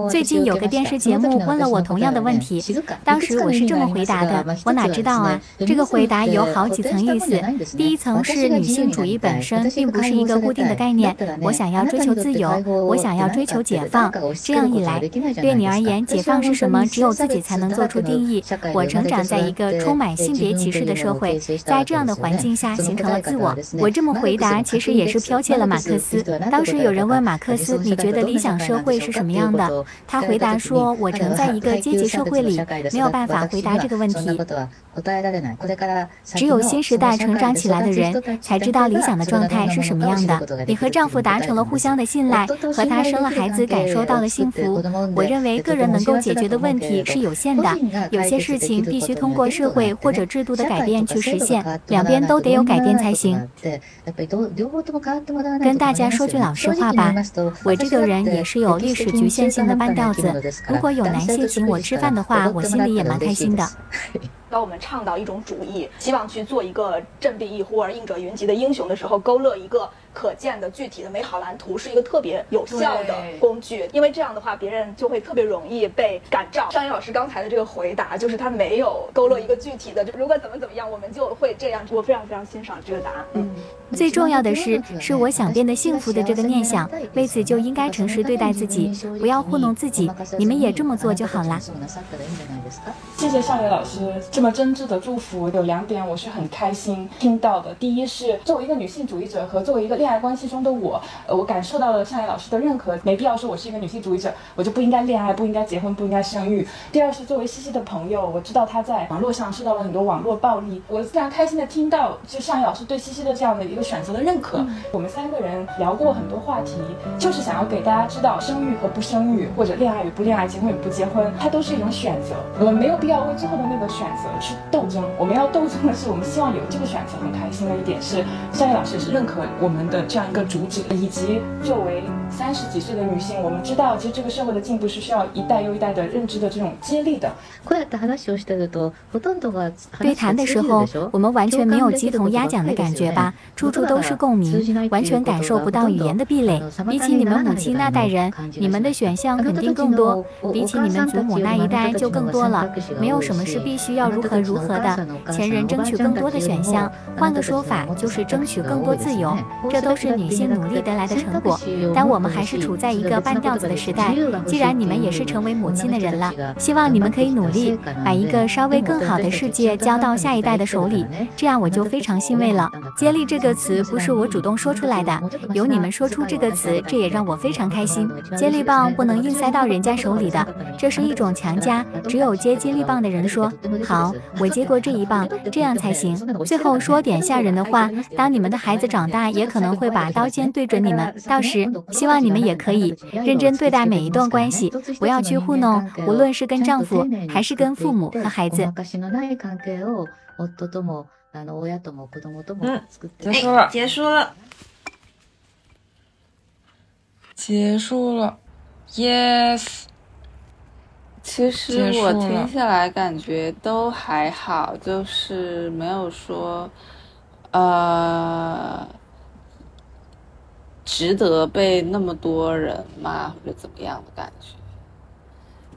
最近有个电视节目问了我同样的问题，当时我是这么回答的：我哪知道啊？这个回答有好几层意思。第一层是女性主义本身并不是一个固定的概念，我想要追求自由，我想要追求解放。这样一来，对你而言，解放是什么？只有自己才能做出定义。我成长在一个充满性别歧视的社会，在这样的环境下形成了自我。我这么回答，其实也是剽窃了马克思。当时有人问马克思：“你觉得理想社会是什么样的？”他回答说：“我曾在一个阶级社会里，没有办法回答这个问题。只有新时代成长起来的人，才知道理想的状态是什么样的。你和丈夫达成了互相的信赖，和他生了孩子，感受到了幸福。我认为个人能够解决的问题是有限的，有些事情必须通过社会或者制度的改变去实现，两边都得有改变才行。”跟大家说句老实话吧，我这个人也是有历史局限性的半吊子。如果有男性请我吃饭的话，我心里也蛮开心的。当我们倡导一种主义，希望去做一个振臂一呼而应者云集的英雄的时候，勾勒一个可见的具体的美好蓝图，是一个特别有效的工具。因为这样的话，别人就会特别容易被感召。尚野老师刚才的这个回答，就是他没有勾勒一个具体的，就如果怎么怎么样，我们就会这样。我非常非常欣赏这个答案。嗯，最重要的是，是我想变得幸福的这个念想。为此就应该诚实对待自己，不要糊弄自己。你们也这么做就好了。谢谢尚野老师。这么真挚的祝福，有两点我是很开心听到的。第一是作为一个女性主义者和作为一个恋爱关系中的我，呃，我感受到了尚野老师的认可。没必要说我是一个女性主义者，我就不应该恋爱，不应该结婚，不应该生育。第二是作为西西的朋友，我知道她在网络上受到了很多网络暴力，我非常开心的听到就尚野老师对西西的这样的一个选择的认可。我们三个人聊过很多话题，就是想要给大家知道，生育和不生育，或者恋爱与不恋爱，结婚与不结婚，它都是一种选择。我们没有必要为最后的那个选择。去斗争，我们要斗争的是，我们希望有这个选择。很开心的一点是，夏雨老师是认可我们的这样一个主旨，以及作为三十几岁的女性，我们知道，其实这个社会的进步是需要一代又一代的认知的这种接力的。对谈的时候，我们完全没有鸡同鸭讲的感觉吧？处处都是共鸣，完全感受不到语言的壁垒。比起你们母亲那代人，你们的选项肯定更多；比起你们祖母那一代就更多了。没有什么是必须要如何如何的。前人争取更多的选项，换个说法就是争取更多自由。这都是女性努力得来的成果。但我们还是处在一个半吊子的时代。既然你们也是成为母亲的人了，希望你们可以努力把一个稍微更好的世界交到下一代的手里。这样我就非常欣慰了。接力这个词不是我主动说出来的，由你们说出这个词，这也让我非常开心。接力棒不能硬塞到人家手里的，这是一种强加。只有接接力棒的人说好，我接过这一棒，这样才行。最后说点吓人的话，当你们的孩子长大，也可能会把刀尖对准你们。到时，希望你们也可以认真对待每一段关系，不要去糊弄，无论是跟丈夫，还是跟父母和孩子。嗯，结束了，结束了，结束了，yes。其实我听下来感觉都还好，就是没有说，呃，值得被那么多人骂或者怎么样的感觉。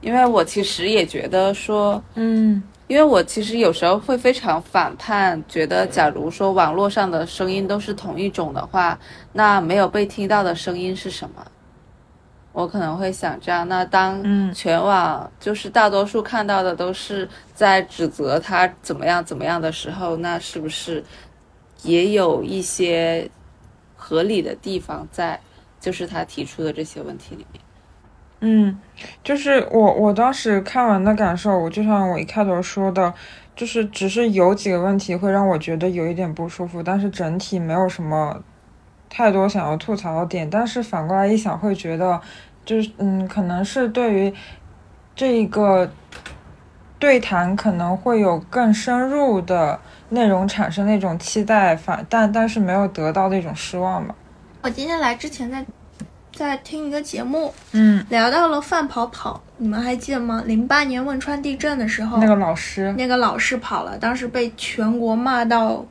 因为我其实也觉得说，嗯因为我其实有时候会非常反叛，觉得假如说网络上的声音都是同一种的话，那没有被听到的声音是什么？我可能会想这样。那当嗯全网就是大多数看到的都是在指责他怎么样怎么样的时候，那是不是也有一些合理的地方在？就是他提出的这些问题里面。嗯，就是我我当时看完的感受，我就像我一开头说的，就是只是有几个问题会让我觉得有一点不舒服，但是整体没有什么太多想要吐槽的点。但是反过来一想，会觉得就是嗯，可能是对于这一个对谈可能会有更深入的内容产生那种期待，反但但是没有得到那种失望吧。我今天来之前在在听一个节目，嗯，聊到了范跑跑，你们还记得吗？零八年汶川地震的时候，那个老师，那个老师跑了，当时被全国骂到，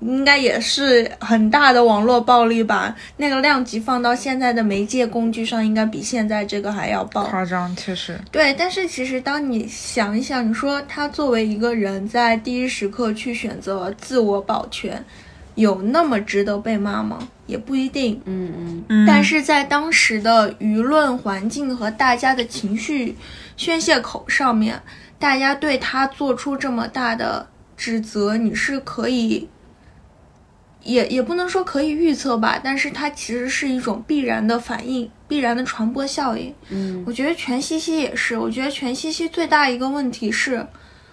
应该也是很大的网络暴力吧。那个量级放到现在的媒介工具上，应该比现在这个还要爆。夸张，确实，对，但是其实当你想一想，你说他作为一个人在第一时刻去选择自我保全，有那么值得被骂吗？也不一定。嗯嗯嗯但是在当时的舆论环境和大家的情绪宣泄口上面，大家对他做出这么大的指责，你是可以，也也不能说可以预测吧，但是它其实是一种必然的反应，必然的传播效应。嗯我觉得全西西也是，我觉得全西西最大一个问题是，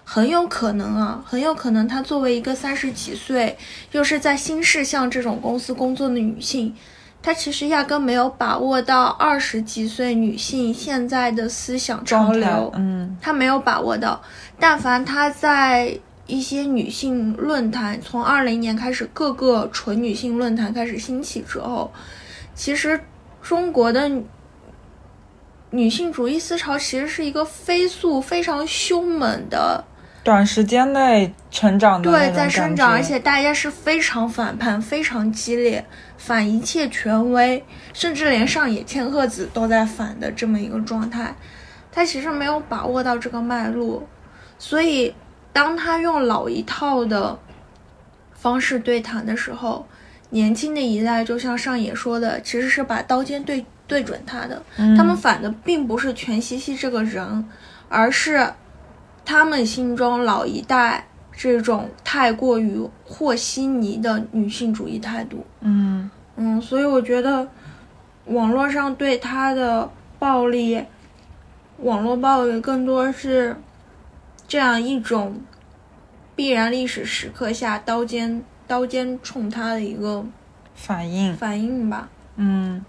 很有可能啊，很有可能她作为一个三十几岁，又是在新事项这种公司工作的女性，她其实压根没有把握到二十几岁女性现在的思想潮流，嗯她没有把握到。但凡她在一些女性论坛，从二零年开始，各个纯女性论坛开始兴起之后，其实中国的女性主义思潮其实是一个飞速、非常凶猛的，短时间内成长的对，在生长，而且大家是非常反叛、非常激烈，反一切权威，甚至连上野千鹤子都在反的这么一个状态。他其实没有把握到这个脉络，所以当他用老一套的方式对谈的时候，年轻的一代就像上野说的，其实是把刀尖对对准他的。他们反的并不是全西西这个人，而是他们心中老一代这种太过于和稀泥的女性主义态度。嗯嗯，所以我觉得网络上对他的暴力，网络暴力更多是这样一种必然历史时刻下刀尖刀尖冲他的一个反应，反应吧。嗯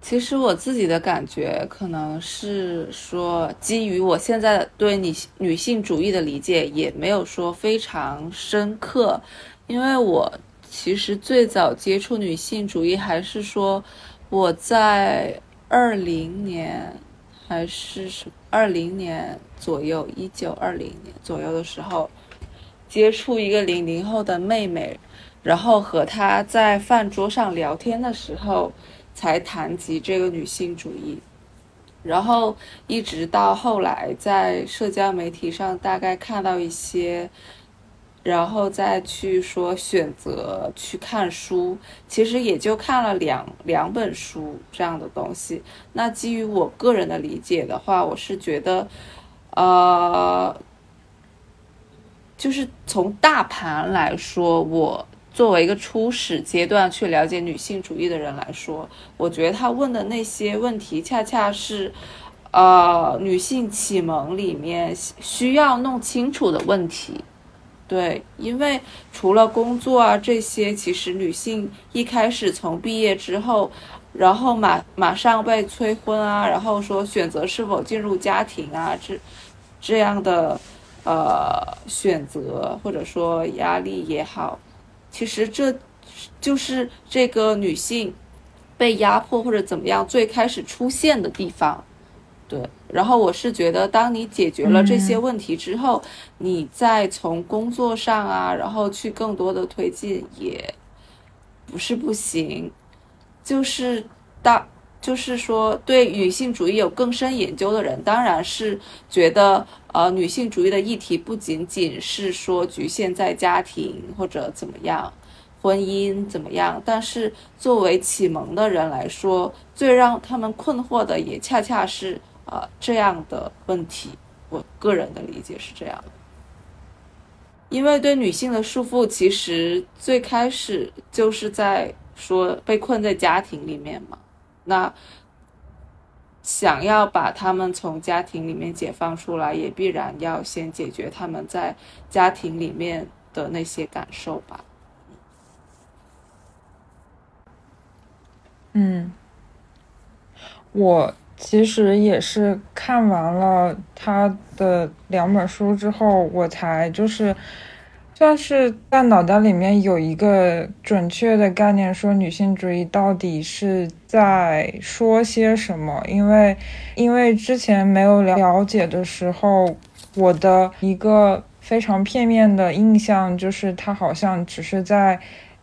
其实我自己的感觉可能是说，基于我现在对女女性主义的理解，也没有说非常深刻，因为我其实最早接触女性主义还是说我在二零年还是什二零年左右，一九二零年左右的时候，接触一个零零后的妹妹，然后和她在饭桌上聊天的时候。才谈及这个女性主义，然后一直到后来在社交媒体上大概看到一些，然后再去说选择去看书，其实也就看了两两本书这样的东西。那基于我个人的理解的话，我是觉得，呃，就是从大盘来说，我。作为一个初始阶段去了解女性主义的人来说，我觉得他问的那些问题，恰恰是，呃，女性启蒙里面需要弄清楚的问题。对，因为除了工作啊这些，其实女性一开始从毕业之后，然后马马上被催婚啊，然后说选择是否进入家庭啊，这这样的呃选择或者说压力也好。其实这就是这个女性被压迫或者怎么样最开始出现的地方，对。然后我是觉得，当你解决了这些问题之后，你再从工作上啊，然后去更多的推进也不是不行，就是当，就是说对女性主义有更深研究的人，当然是觉得呃女性主义的议题不仅仅是说局限在家庭或者怎么样。婚姻怎么样？但是作为启蒙的人来说，最让他们困惑的也恰恰是呃这样的问题。我个人的理解是这样，因为对女性的束缚，其实最开始就是在说被困在家庭里面嘛。那想要把他们从家庭里面解放出来，也必然要先解决他们在家庭里面的那些感受吧。嗯，我其实也是看完了他的两本书之后，我才就是算是在脑袋里面有一个准确的概念，说女性主义到底是在说些什么。因为因为之前没有了解的时候，我的一个非常片面的印象就是他好像只是在。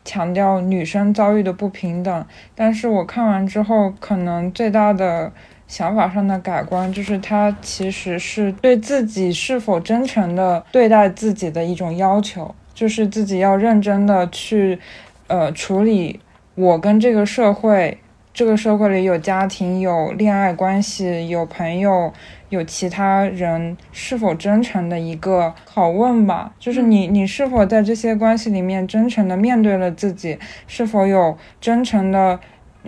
强调女生遭遇的不平等，但是我看完之后，可能最大的想法上的改观，就是他其实是对自己是否真诚的对待自己的一种要求，就是自己要认真的去，呃，处理我跟这个社会，这个社会里有家庭、有恋爱关系、有朋友。有其他人是否真诚的一个拷问吧，就是你你是否在这些关系里面真诚的面对了自己，是否有真诚的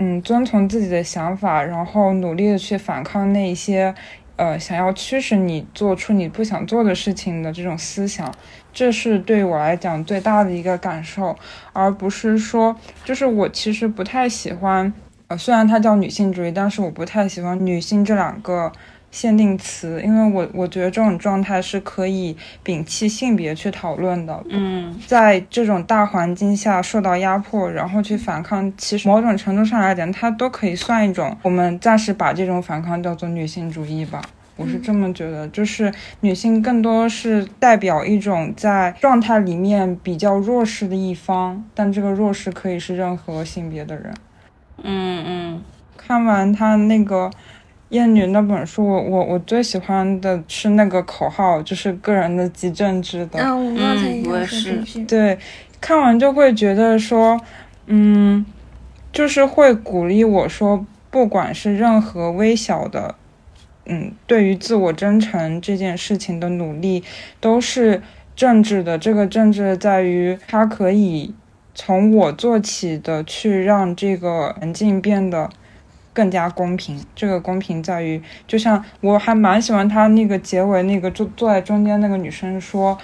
嗯遵从自己的想法，然后努力的去反抗那些呃想要驱使你做出你不想做的事情的这种思想，这是对我来讲最大的一个感受，而不是说就是我其实不太喜欢呃虽然它叫女性主义，但是我不太喜欢女性这两个。限定词，因为我我觉得这种状态是可以摒弃性别去讨论的。嗯，在这种大环境下受到压迫，然后去反抗，其实某种程度上来讲，它都可以算一种。我们暂时把这种反抗叫做女性主义吧，我是这么觉得。就是女性更多是代表一种在状态里面比较弱势的一方，但这个弱势可以是任何性别的人。嗯嗯，看完他那个。艳女那本书，我我我最喜欢的是那个口号，就是个人的极政治的。啊，我刚才也是。对，看完就会觉得说，嗯，就是会鼓励我说，不管是任何微小的，嗯，对于自我真诚这件事情的努力，都是政治的。这个政治在于它可以从我做起的，去让这个环境变得。更加公平，这个公平在于，就像我还蛮喜欢他那个结尾那个坐坐在中间那个女生说，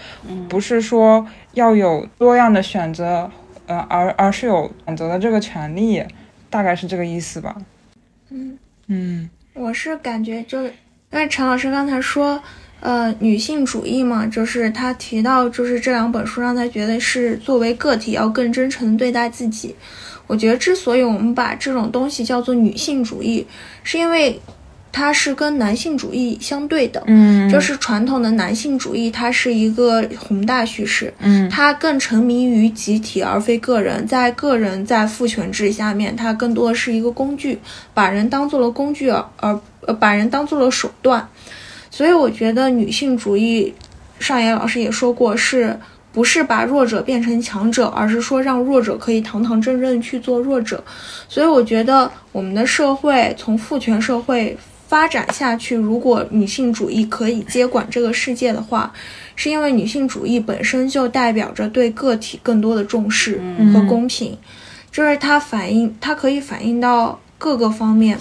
不是说要有多样的选择，呃，而而是有选择的这个权利，大概是这个意思吧。嗯嗯，我是感觉就因为陈老师刚才说，呃，女性主义嘛，就是他提到就是这两本书让他觉得是作为个体要更真诚的对待自己。我觉得，之所以我们把这种东西叫做女性主义，是因为它是跟男性主义相对的。嗯，就是传统的男性主义，它是一个宏大叙事。嗯，它更沉迷于集体而非个人，在个人在父权制下面，它更多的是一个工具，把人当做了工具，而呃把人当做了手段。所以，我觉得女性主义，上野老师也说过是。不是把弱者变成强者，而是说让弱者可以堂堂正正去做弱者。所以我觉得我们的社会从父权社会发展下去，如果女性主义可以接管这个世界的话，是因为女性主义本身就代表着对个体更多的重视和公平，就是它反映，它可以反映到各个方面。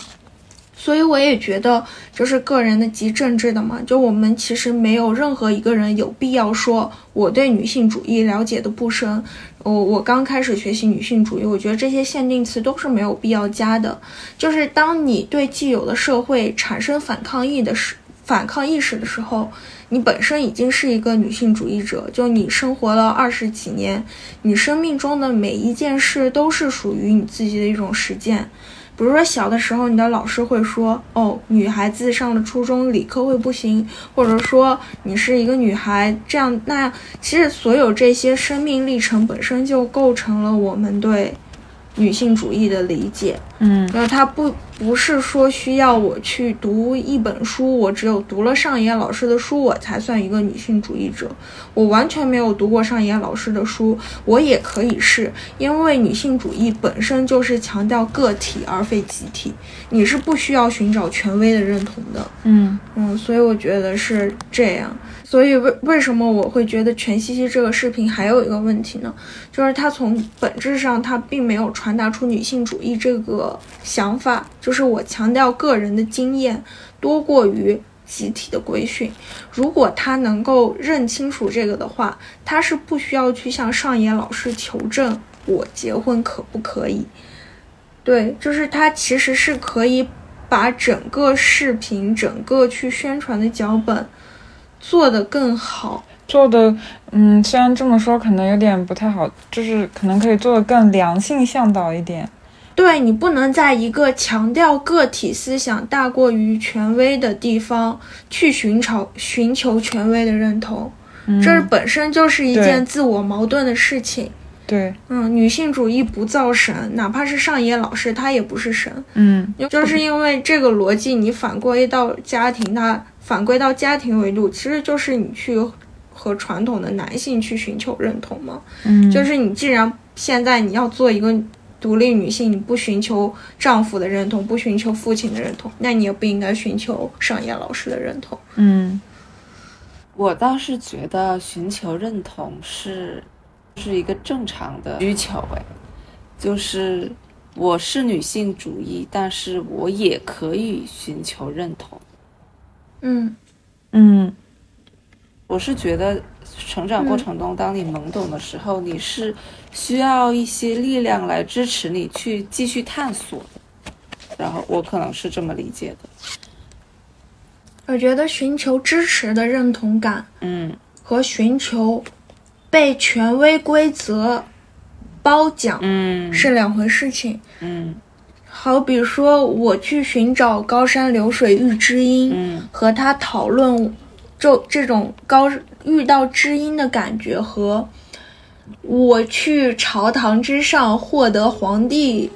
所以我也觉得，就是个人的及政治的嘛，就我们其实没有任何一个人有必要说我对女性主义了解的不深，我我刚开始学习女性主义，我觉得这些限定词都是没有必要加的。就是当你对既有的社会产生反抗意的时，反抗意识的时候，你本身已经是一个女性主义者。就你生活了二十几年，你生命中的每一件事都是属于你自己的一种实践。比如说，小的时候，你的老师会说：“哦，女孩子上了初中理科会不行。”或者说，你是一个女孩，这样那样。其实，所有这些生命历程本身就构成了我们对女性主义的理解。嗯然后它不不是说需要我去读一本书，我只有读了上野老师的书，我才算一个女性主义者。我完全没有读过上野老师的书，我也可以是，因为女性主义本身就是强调个体而非集体，你是不需要寻找权威的认同的。嗯嗯，所以我觉得是这样。所以为为什么我会觉得全西西这个视频还有一个问题呢？就是它从本质上它并没有传达出女性主义这个想法，就是我强调个人的经验多过于集体的规训。如果他能够认清楚这个的话，他是不需要去向上野老师求证我结婚可不可以。对，就是他其实是可以把整个视频、整个去宣传的脚本做得更好。做的，嗯，虽然这么说可能有点不太好，就是可能可以做的更良性向导一点。对你不能在一个强调个体思想大过于权威的地方去寻找寻求权威的认同，嗯、这本身就是一件自我矛盾的事情。对，嗯，女性主义不造神，哪怕是上野老师，他也不是神。嗯就是因为这个逻辑，你反归到家庭，它反归到家庭维度，其实就是你去和传统的男性去寻求认同嘛。嗯，就是你既然现在你要做一个独立女性，你不寻求丈夫的认同，不寻求父亲的认同，那你也不应该寻求上野老师的认同。嗯我倒是觉得寻求认同是是一个正常的需求，哎，就是我是女性主义，但是我也可以寻求认同。嗯嗯我是觉得成长过程中，当你懵懂的时候，你是需要一些力量来支持你去继续探索的。然后我可能是这么理解的。我觉得寻求支持的认同感嗯和寻求被权威规则褒奖嗯是两回事情。嗯好比说，我去寻找高山流水遇知音，嗯和他讨论就这种高遇到知音的感觉，和我去朝堂之上获得皇帝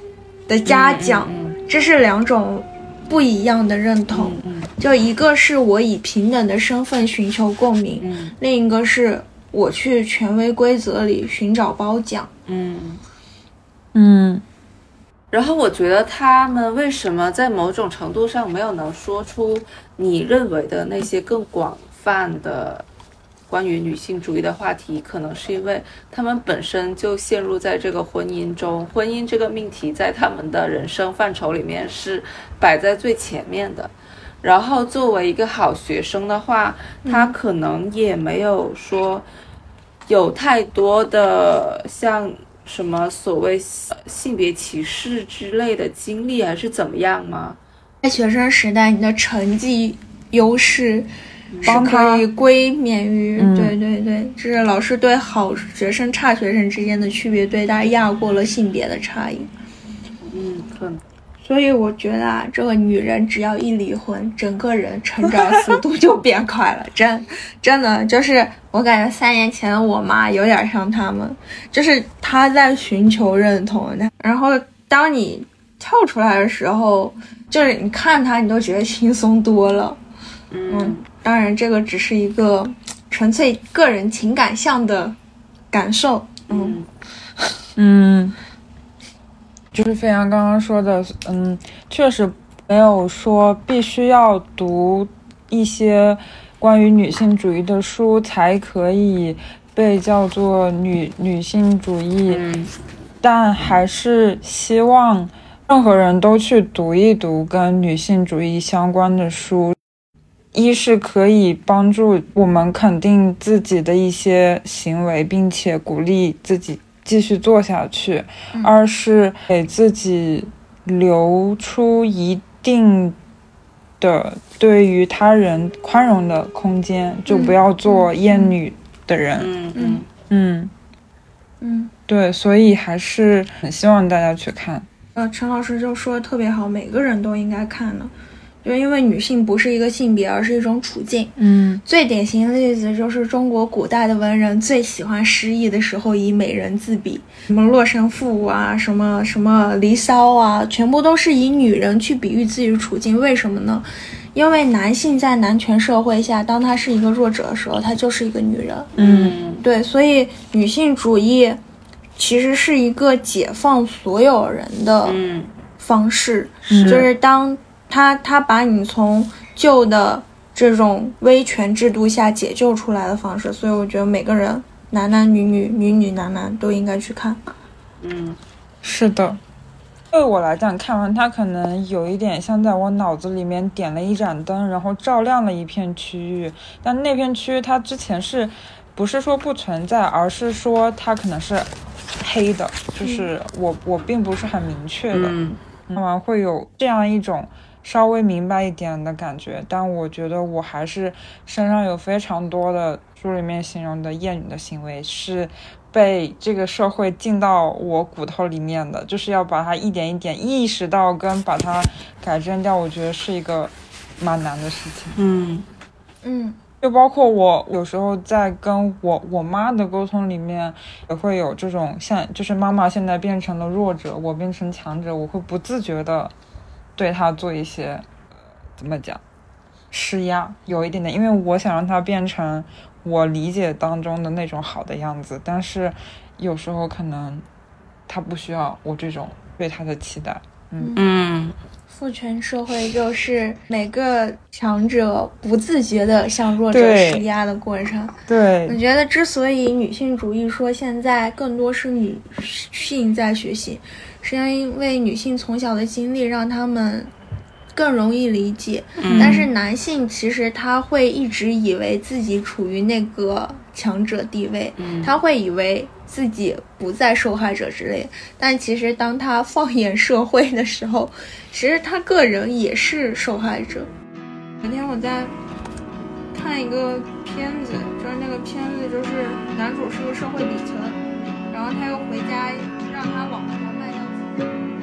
的嘉奖，嗯这是两种不一样的认同。嗯就一个是我以平等的身份寻求共鸣，嗯另一个是我去权威规则里寻找褒奖。嗯。嗯然后我觉得他们为什么在某种程度上没有能说出你认为的那些更广泛的关于女性主义的话题，可能是因为他们本身就陷入在这个婚姻中，婚姻这个命题在他们的人生范畴里面是摆在最前面的。然后作为一个好学生的话，他可能也没有说有太多的像什么所谓性别歧视之类的经历，还是怎么样吗？在学生时代，你的成绩优势是可以归免于，嗯对对对，这是老师对好学生、差学生之间的区别对待压过了性别的差异。嗯，可能。所以我觉得啊，这个女人只要一离婚，整个人成长速度就变快了，真真的就是我感觉三年前我妈有点像他们，就是她在寻求认同，然后当你跳出来的时候，就是你看她，你都觉得轻松多了。嗯，当然这个只是一个纯粹个人情感向的感受。嗯嗯，就是飞扬刚刚说的，嗯，确实没有说必须要读一些关于女性主义的书才可以被叫做女女性主义，嗯但还是希望任何人都去读一读跟女性主义相关的书。一是可以帮助我们肯定自己的一些行为，并且鼓励自己继续做下去；二是给自己留出一定的对于他人宽容的空间，就不要做厌女的人。嗯嗯嗯，嗯，对，所以还是很希望大家去看。呃，陈老师就说的特别好，每个人都应该看的。就因为女性不是一个性别，而是一种处境。嗯最典型的例子就是中国古代的文人最喜欢诗意的时候以美人自比，什么《洛神赋》啊，什么什么《离骚》啊，全部都是以女人去比喻自己的处境。为什么呢？因为男性在男权社会下，当他是一个弱者的时候，他就是一个女人。嗯对，所以女性主义其实是一个解放所有人的嗯方式，是就是当他他把你从旧的这种威权制度下解救出来的方式，所以我觉得每个人男男女女女女男男都应该去看。嗯是的。对我来讲，看完它可能有一点像在我脑子里面点了一盏灯，然后照亮了一片区域。但那片区域它之前是不是说不存在，而是说它可能是黑的，就是我我并不是很明确的。嗯看完会有这样一种稍微明白一点的感觉，但我觉得我还是身上有非常多的书里面形容的厌女的行为是被这个社会进到我骨头里面的，就是要把它一点一点意识到跟把它改正掉，我觉得是一个蛮难的事情。嗯嗯就包括我有时候在跟我我妈的沟通里面，也会有这种像，就是妈妈现在变成了弱者，我变成强者，我会不自觉的对他做一些，怎么讲，施压，有一点点，因为我想让他变成我理解当中的那种好的样子，但是有时候可能他不需要我这种对他的期待。嗯。父权社会就是每个强者不自觉的向弱者施压的过程。我对，觉得，之所以女性主义说现在更多是女性在学习，是因为女性从小的经历让她们更容易理解。但是男性其实他会一直以为自己处于那个强者地位，他会以为自己不在受害者之列。但其实当他放眼社会的时候，其实他个人也是受害者。昨天我在看一个片子，就是那个片子就是男主是个社会底层，然后他又回家让他老婆卖掉自己。